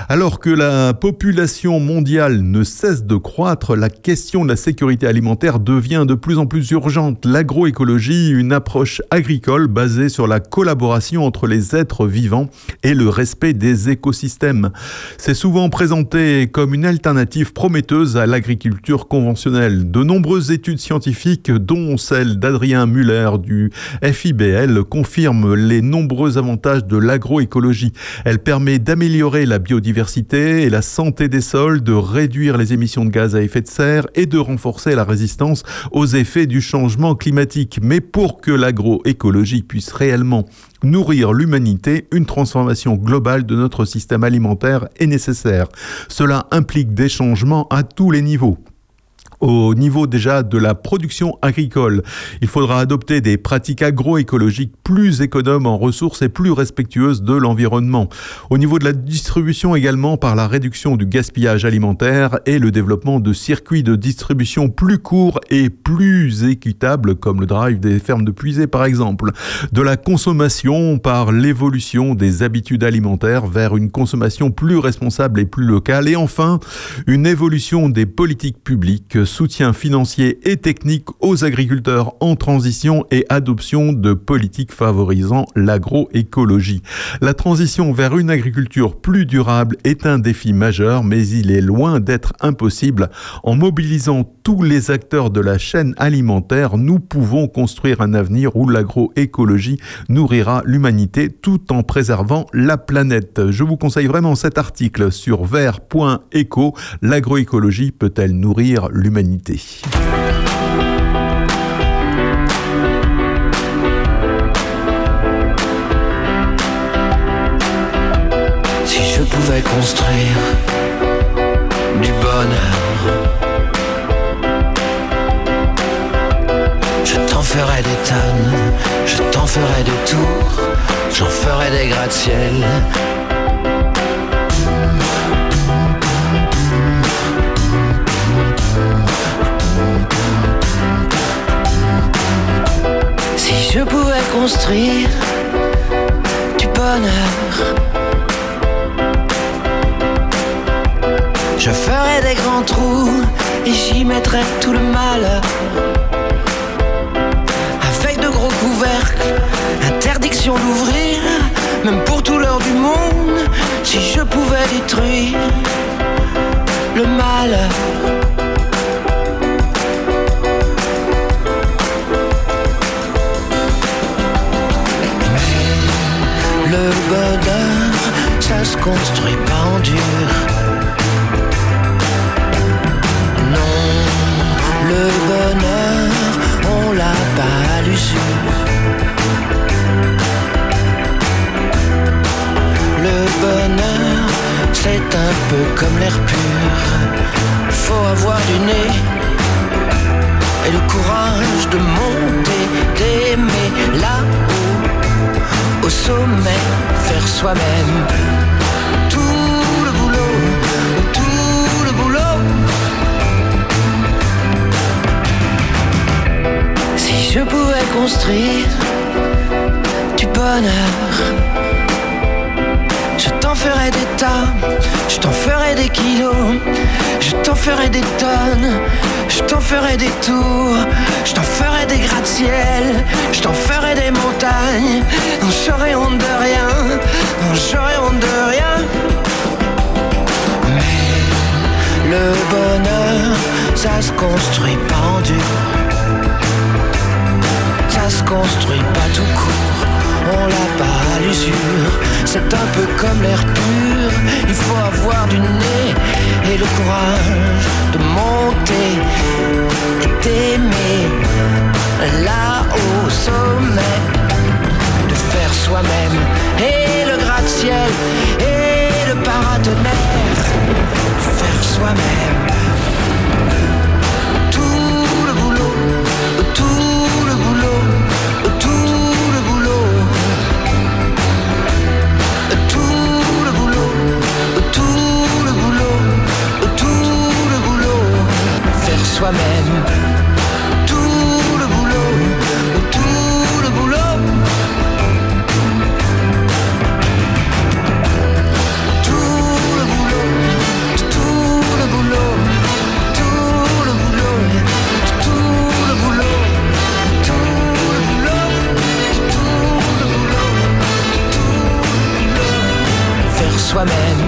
Alors que la population mondiale ne cesse de croître, la question de la sécurité alimentaire devient de plus en plus urgente. L'agroécologie, une approche agricole basée sur la collaboration entre les êtres vivants et le respect des écosystèmes. C'est souvent présenté comme une alternative prometteuse à l'agriculture conventionnelle. De nombreuses études scientifiques, dont celle d'Adrien Muller du FIBL, confirment les nombreux avantages de l'agroécologie. Elle permet d'améliorer la biodiversité et la santé des sols, de réduire les émissions de gaz à effet de serre et de renforcer la résistance aux effets du changement climatique. Mais pour que l'agroécologie puisse réellement nourrir l'humanité, une transformation globale de notre système alimentaire est nécessaire. Cela implique des changements à tous les niveaux au niveau déjà de la production agricole. Il faudra adopter des pratiques agroécologiques plus économes en ressources et plus respectueuses de l'environnement. Au niveau de la distribution également par la réduction du gaspillage alimentaire et le développement de circuits de distribution plus courts et plus équitables comme le drive des fermes de puisée par exemple. De la consommation par l'évolution des habitudes alimentaires vers une consommation plus responsable et plus locale. Et enfin, une évolution des politiques publiques soutien financier et technique aux agriculteurs en transition et adoption de politiques favorisant l'agroécologie. La transition vers une agriculture plus durable est un défi majeur, mais il est loin d'être impossible. En mobilisant tous les acteurs de la chaîne alimentaire, nous pouvons construire un avenir où l'agroécologie nourrira l'humanité tout en préservant la planète. Je vous conseille vraiment cet article sur vert.eco. L'agroécologie peut-elle nourrir l'humanité? Si je pouvais construire du bonheur, je t'en ferais des tonnes, je t'en ferais des tours, j'en ferais des gratte-ciel. Je pouvais construire du bonheur, je ferais des grands trous et j'y mettrais tout le malheur. Avec de gros couvercles, interdiction d'ouvrir, même pour tout l'heure du monde, si je pouvais détruire le malheur. Construit pas en dur. Non, le bonheur, on l'a pas à l'usure. Le bonheur, c'est un peu comme l'air pur. Faut avoir du nez et le courage de monter, d'aimer là-haut au sommet, faire soi-même. Je pouvais construire du bonheur, je t'en ferais des tas, je t'en ferais des kilos, je t'en ferais des tonnes, je t'en ferais des tours, je t'en ferais des gratte-ciel, je t'en ferais des montagnes, non j'aurais honte de rien, non j'aurais honte de rien. Mais le bonheur, ça se construit pas en dur, se construit pas tout court, on l'a pas à l'usure. C'est un peu comme l'air pur, il faut avoir du nez et le courage de monter et d'aimer là au sommet, de faire soi-même. Et le gratte-ciel et le paratonnerre, faire soi-même. soi-même. Tout le boulot, tout le boulot. Tout le boulot, tout le boulot. Tout le boulot, tout le boulot. Tout le boulot, tout le boulot. Tout le boulot. Faire soi-même.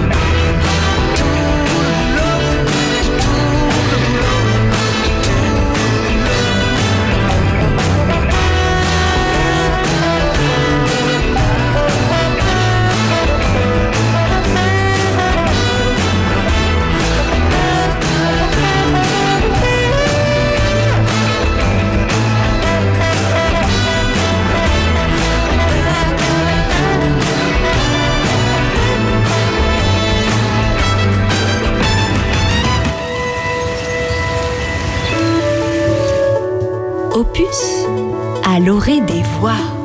opus à l'orée des voix.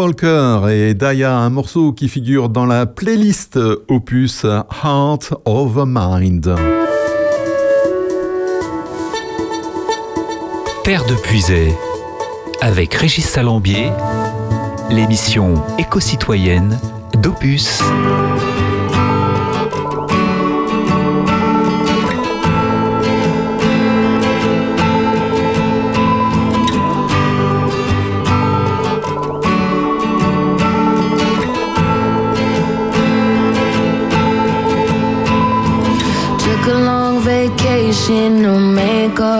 Walker et Daya, un morceau qui figure dans la playlist opus Heart of Mind. Terre de Puisay, avec Régis Salambier, l'émission éco-citoyenne d'Opus.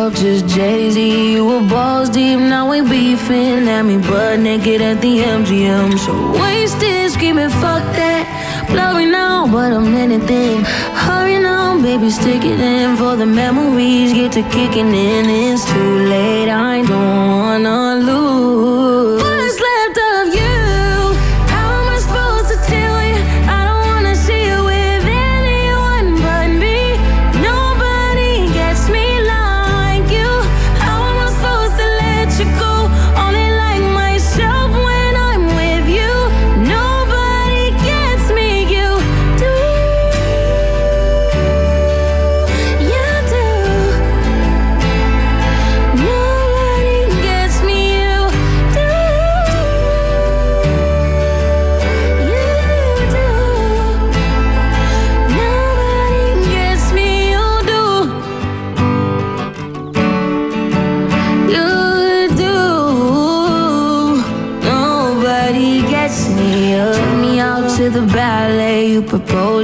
Up just Jay Z. You were balls deep, now we beefing. At me butt naked at the MGM. So wasted, screaming, fuck that. Blurry now, but I'm anything. Hurry now, baby, stick it in for the memories. Get to kicking in, it's too late. I don't wanna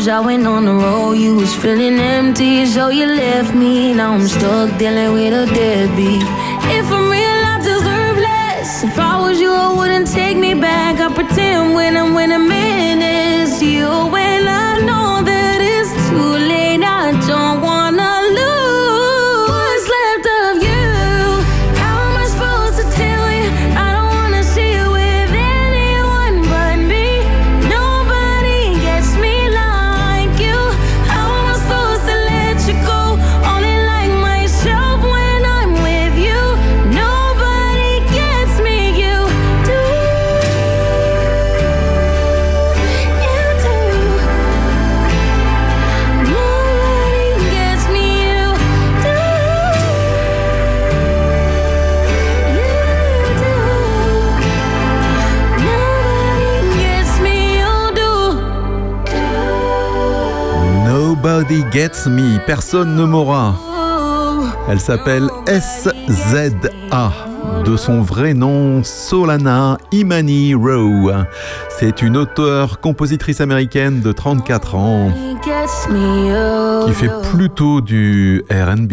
proposed. I went on the road. You was feeling empty, so you left me. Now I'm stuck dealing with a deadbeat. If I'm real, I deserve less. If I was you, I wouldn't take me back. I pretend when I'm when I'm in it's you. Nobody Gets Me, personne ne m'aura. Elle s'appelle SZA. De son vrai nom, Solana Imani Rowe. C'est une auteure-compositrice américaine de 34 ans. You qui fait plutôt du RB.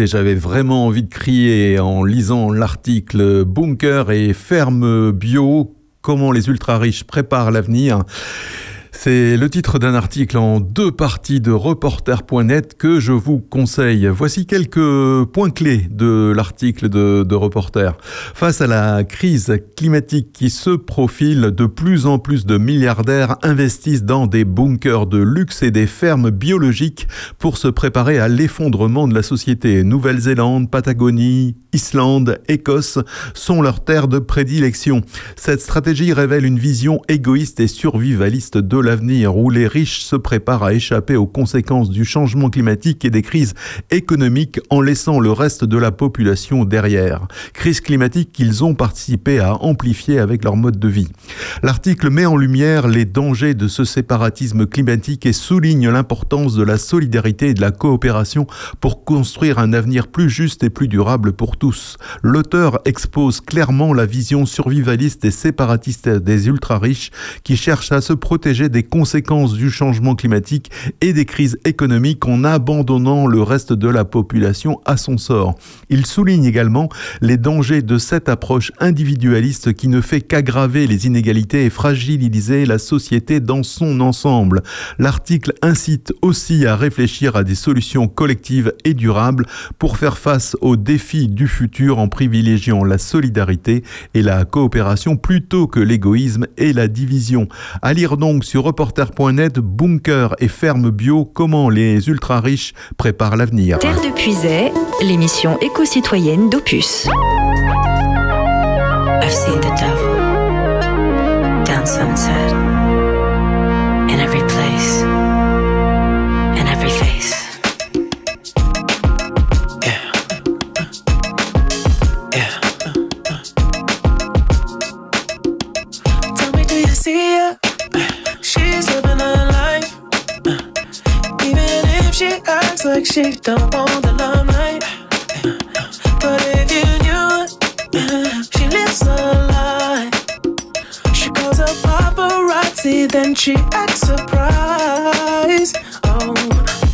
Et j'avais vraiment envie de crier en lisant l'article Bunker et ferme bio, comment les ultra riches préparent l'avenir. C'est le titre d'un article en deux parties de reporter.net que je vous conseille. Voici quelques points clés de l'article de, de Reporter. Face à la crise climatique qui se profile, de plus en plus de milliardaires investissent dans des bunkers de luxe et des fermes biologiques pour se préparer à l'effondrement de la société. Nouvelle-Zélande, Patagonie, Islande, Écosse sont leurs terres de prédilection. Cette stratégie révèle une vision égoïste et survivaliste de l'avenir où les riches se préparent à échapper aux conséquences du changement climatique et des crises économiques en laissant le reste de la population derrière. Crise climatique qu'ils ont participé à amplifier avec leur mode de vie. L'article met en lumière les dangers de ce séparatisme climatique et souligne l'importance de la solidarité et de la coopération pour construire un avenir plus juste et plus durable pour tous. L'auteur expose clairement la vision survivaliste et séparatiste des ultra-riches qui cherchent à se protéger des conséquences du changement climatique et des crises économiques en abandonnant le reste de la population à son sort. Il souligne également les dangers de cette approche individualiste qui ne fait qu'aggraver les inégalités et fragiliser la société dans son ensemble. L'article incite aussi à réfléchir à des solutions collectives et durables pour faire face aux défis du futur en privilégiant la solidarité et la coopération plutôt que l'égoïsme et la division. À lire donc sur reporter.net Bunker et ferme bio comment les ultra riches préparent l'avenir. Terre de Puisay, l'émission éco-citoyenne d'Opus. I've seen the she acts like she don't want the limelight. But if you knew she lives a lie. She calls up paparazzi, then she acts surprised. Oh,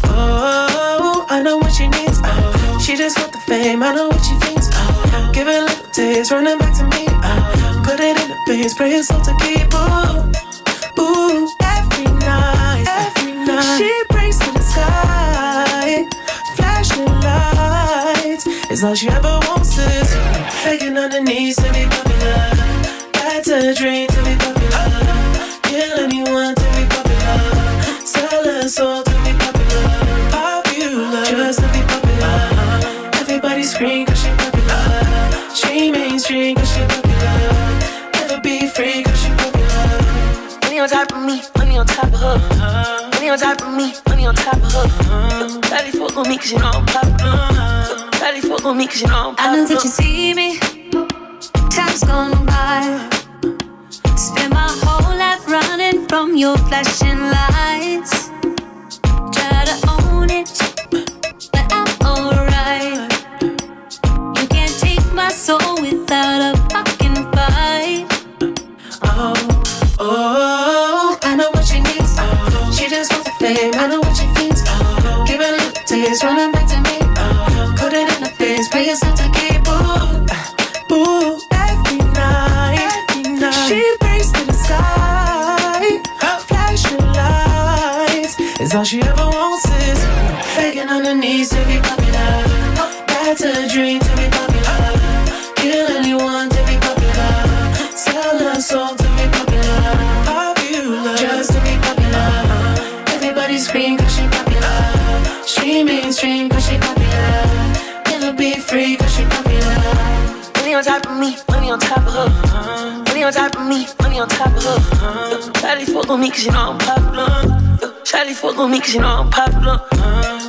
oh, I know what she needs. Oh, she just want the fame. I know what she thinks. Oh, give a little taste, running back to me. Oh, put it in the face, pray it's all to keep. Ooh, ooh, every night, every night. She prays sky, flashing lights. Is all she ever wants is begging on her knees to be popular. That's a dream to be popular. Kill anyone to be popular. Sell her soul to be popular. Popular, just to be popular. Everybody scream cause she popular. She mainstream cause she popular. On top of me, money on top of her. Money on top of me, money on top of her. Daddy fuck on me cause you know I'm popular. Daddy fuck on me cause you know I'm I know that you see me. Time's gone by. Spend my whole life running from your flashing lights. Try to own it, but I'm alright. You can't take my soul without a fucking fight. Oh, oh, she just wants the fame. I know what she thinks. Oh, give it a little taste, running back to me. Oh, put it in the face, pay yourself to keep. Ooh, ooh, every night, every night. She prays to the sky, flashing lights. Is all she ever wants is begging on her knees to be popular. That's a dream to be popular. On top of me, money on top of her. Money on top of me, money on top of her. Daddy fuck on me cause you know I'm popular. Shawty fuck on me cause you know I'm popular.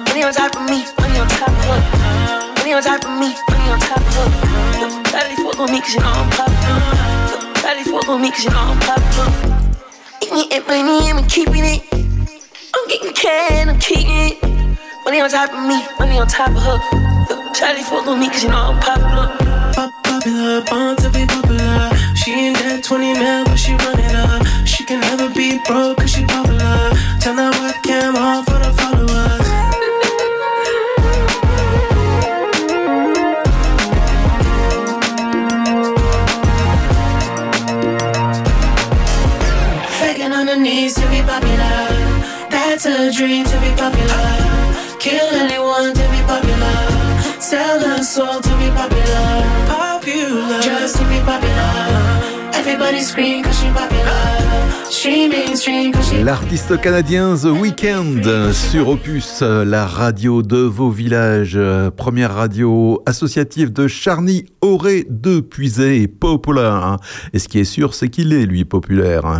Money on top of me, money on top of her. Money on top of me, money on top of her. Daddy fuck on me cause you know I'm popular. Daddy fuck on me cause you know I'm popular. Eating it, money, I'm keeping it. I'm getting cash, I'm keeping it. Money on top of me, money on top of her. Shawty fuck on me cause you know I'm popular popular, born to be popular. She ain't that 20 mil, but she run it up. She can never be broke, cause she popular. Turn that webcam on for the followers. Begging on her knees to be popular. That's a dream to be popular. Kill anyone to be popular. Sell her soul to be popular. L'artiste canadien The Weeknd sur Opus, la radio de vos villages, première radio associative de Charny, Auré de Puisay et populaire. hein. Et ce qui est sûr, c'est qu'il est, lui, populaire.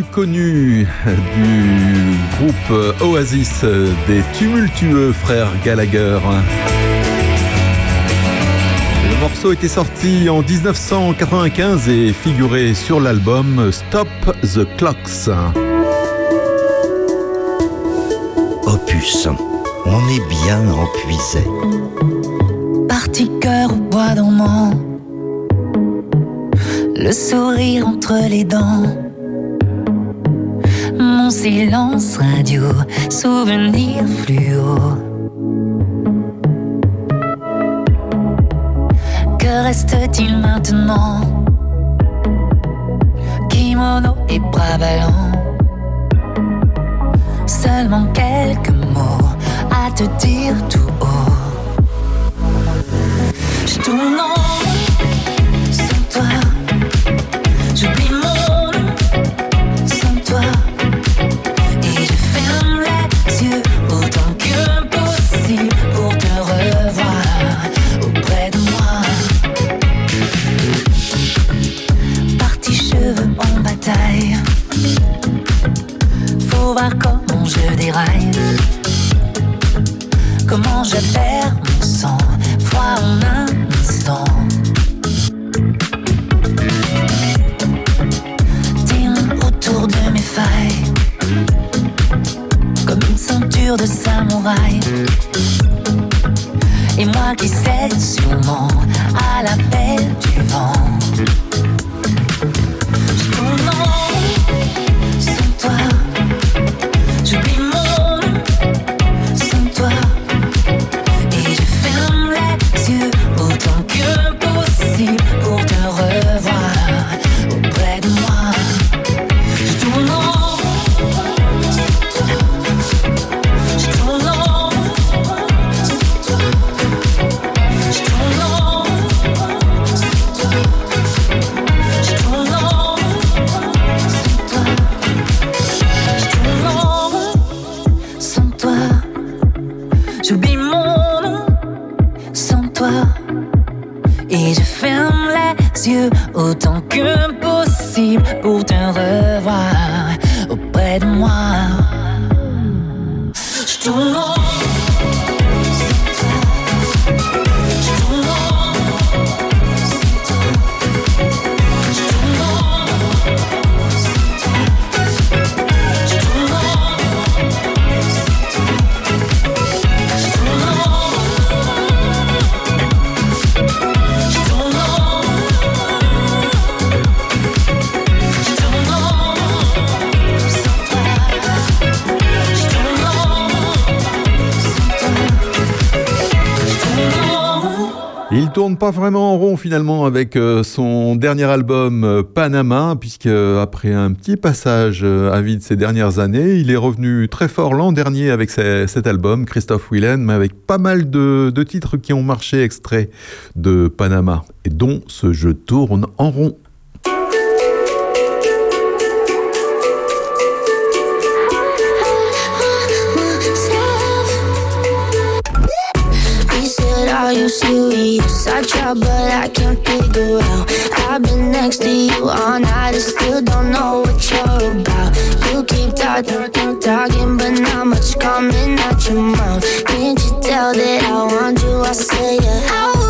plus connus du groupe Oasis des tumultueux frères Gallagher. Le morceau était sorti en 1995 et figurait sur l'album Stop the Clocks. Opus, on est bien empuisé. Parti cœur au bois dormant, le sourire entre les dents. Silence radio, souvenir fluo. Que reste-t-il maintenant? Kimono et bras ballants. Seulement quelques mots à te dire tout haut. Je tourne en sans toi. love tourne pas vraiment en rond finalement avec euh, son dernier album euh, Panama, puisque euh, après un petit passage à vide ces dernières années, il est revenu très fort l'an dernier avec ce- cet album, Christophe Willem, mais avec pas mal de, titres qui ont marché extraits de Panama, et dont ce Je tourne en rond. Serious? I try, but I can't figure out. I've been next to you all night and still don't know what you're about. You keep talking, talking, but not much coming out your mouth. Can't you tell that I want you? I say, yeah. I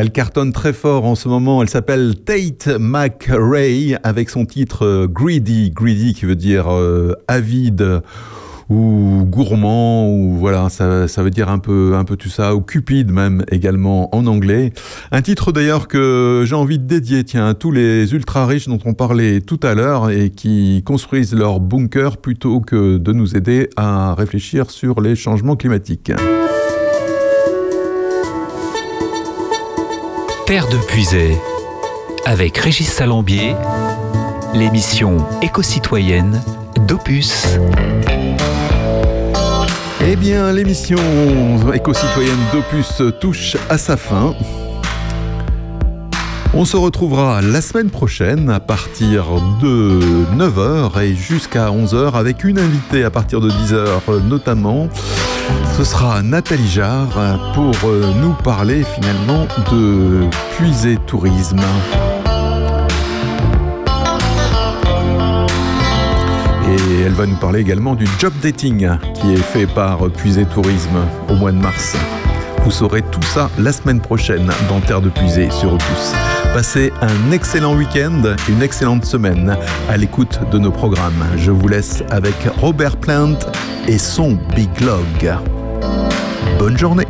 Elle cartonne très fort en ce moment. Elle s'appelle Tate McRae avec son titre euh, Greedy. Greedy qui veut dire euh, avide ou gourmand ou voilà ça, ça veut dire un peu un peu tout ça ou cupide même également en anglais un titre d'ailleurs que j'ai envie de dédier tiens à tous les ultra riches dont on parlait tout à l'heure et qui construisent leur bunker plutôt que de nous aider à réfléchir sur les changements climatiques Terre de Puisay, avec Régis Salambier, l'émission éco-citoyenne d'Opus. Eh bien, l'émission éco-citoyenne d'Opus touche à sa fin. On se retrouvera la semaine prochaine à partir de 9h et jusqu'à 11h avec une invitée à partir de 10h notamment. Ce sera Nathalie Jarre pour nous parler finalement de puiser tourisme. Et elle va nous parler également du job dating qui est fait par Puisé Tourisme au mois de mars. Vous saurez tout ça la semaine prochaine dans Terre de Puisée sur Opus. Passez un excellent week-end, une excellente semaine à l'écoute de nos programmes. Je vous laisse avec Robert Plant et son Big Log. Bonne journée.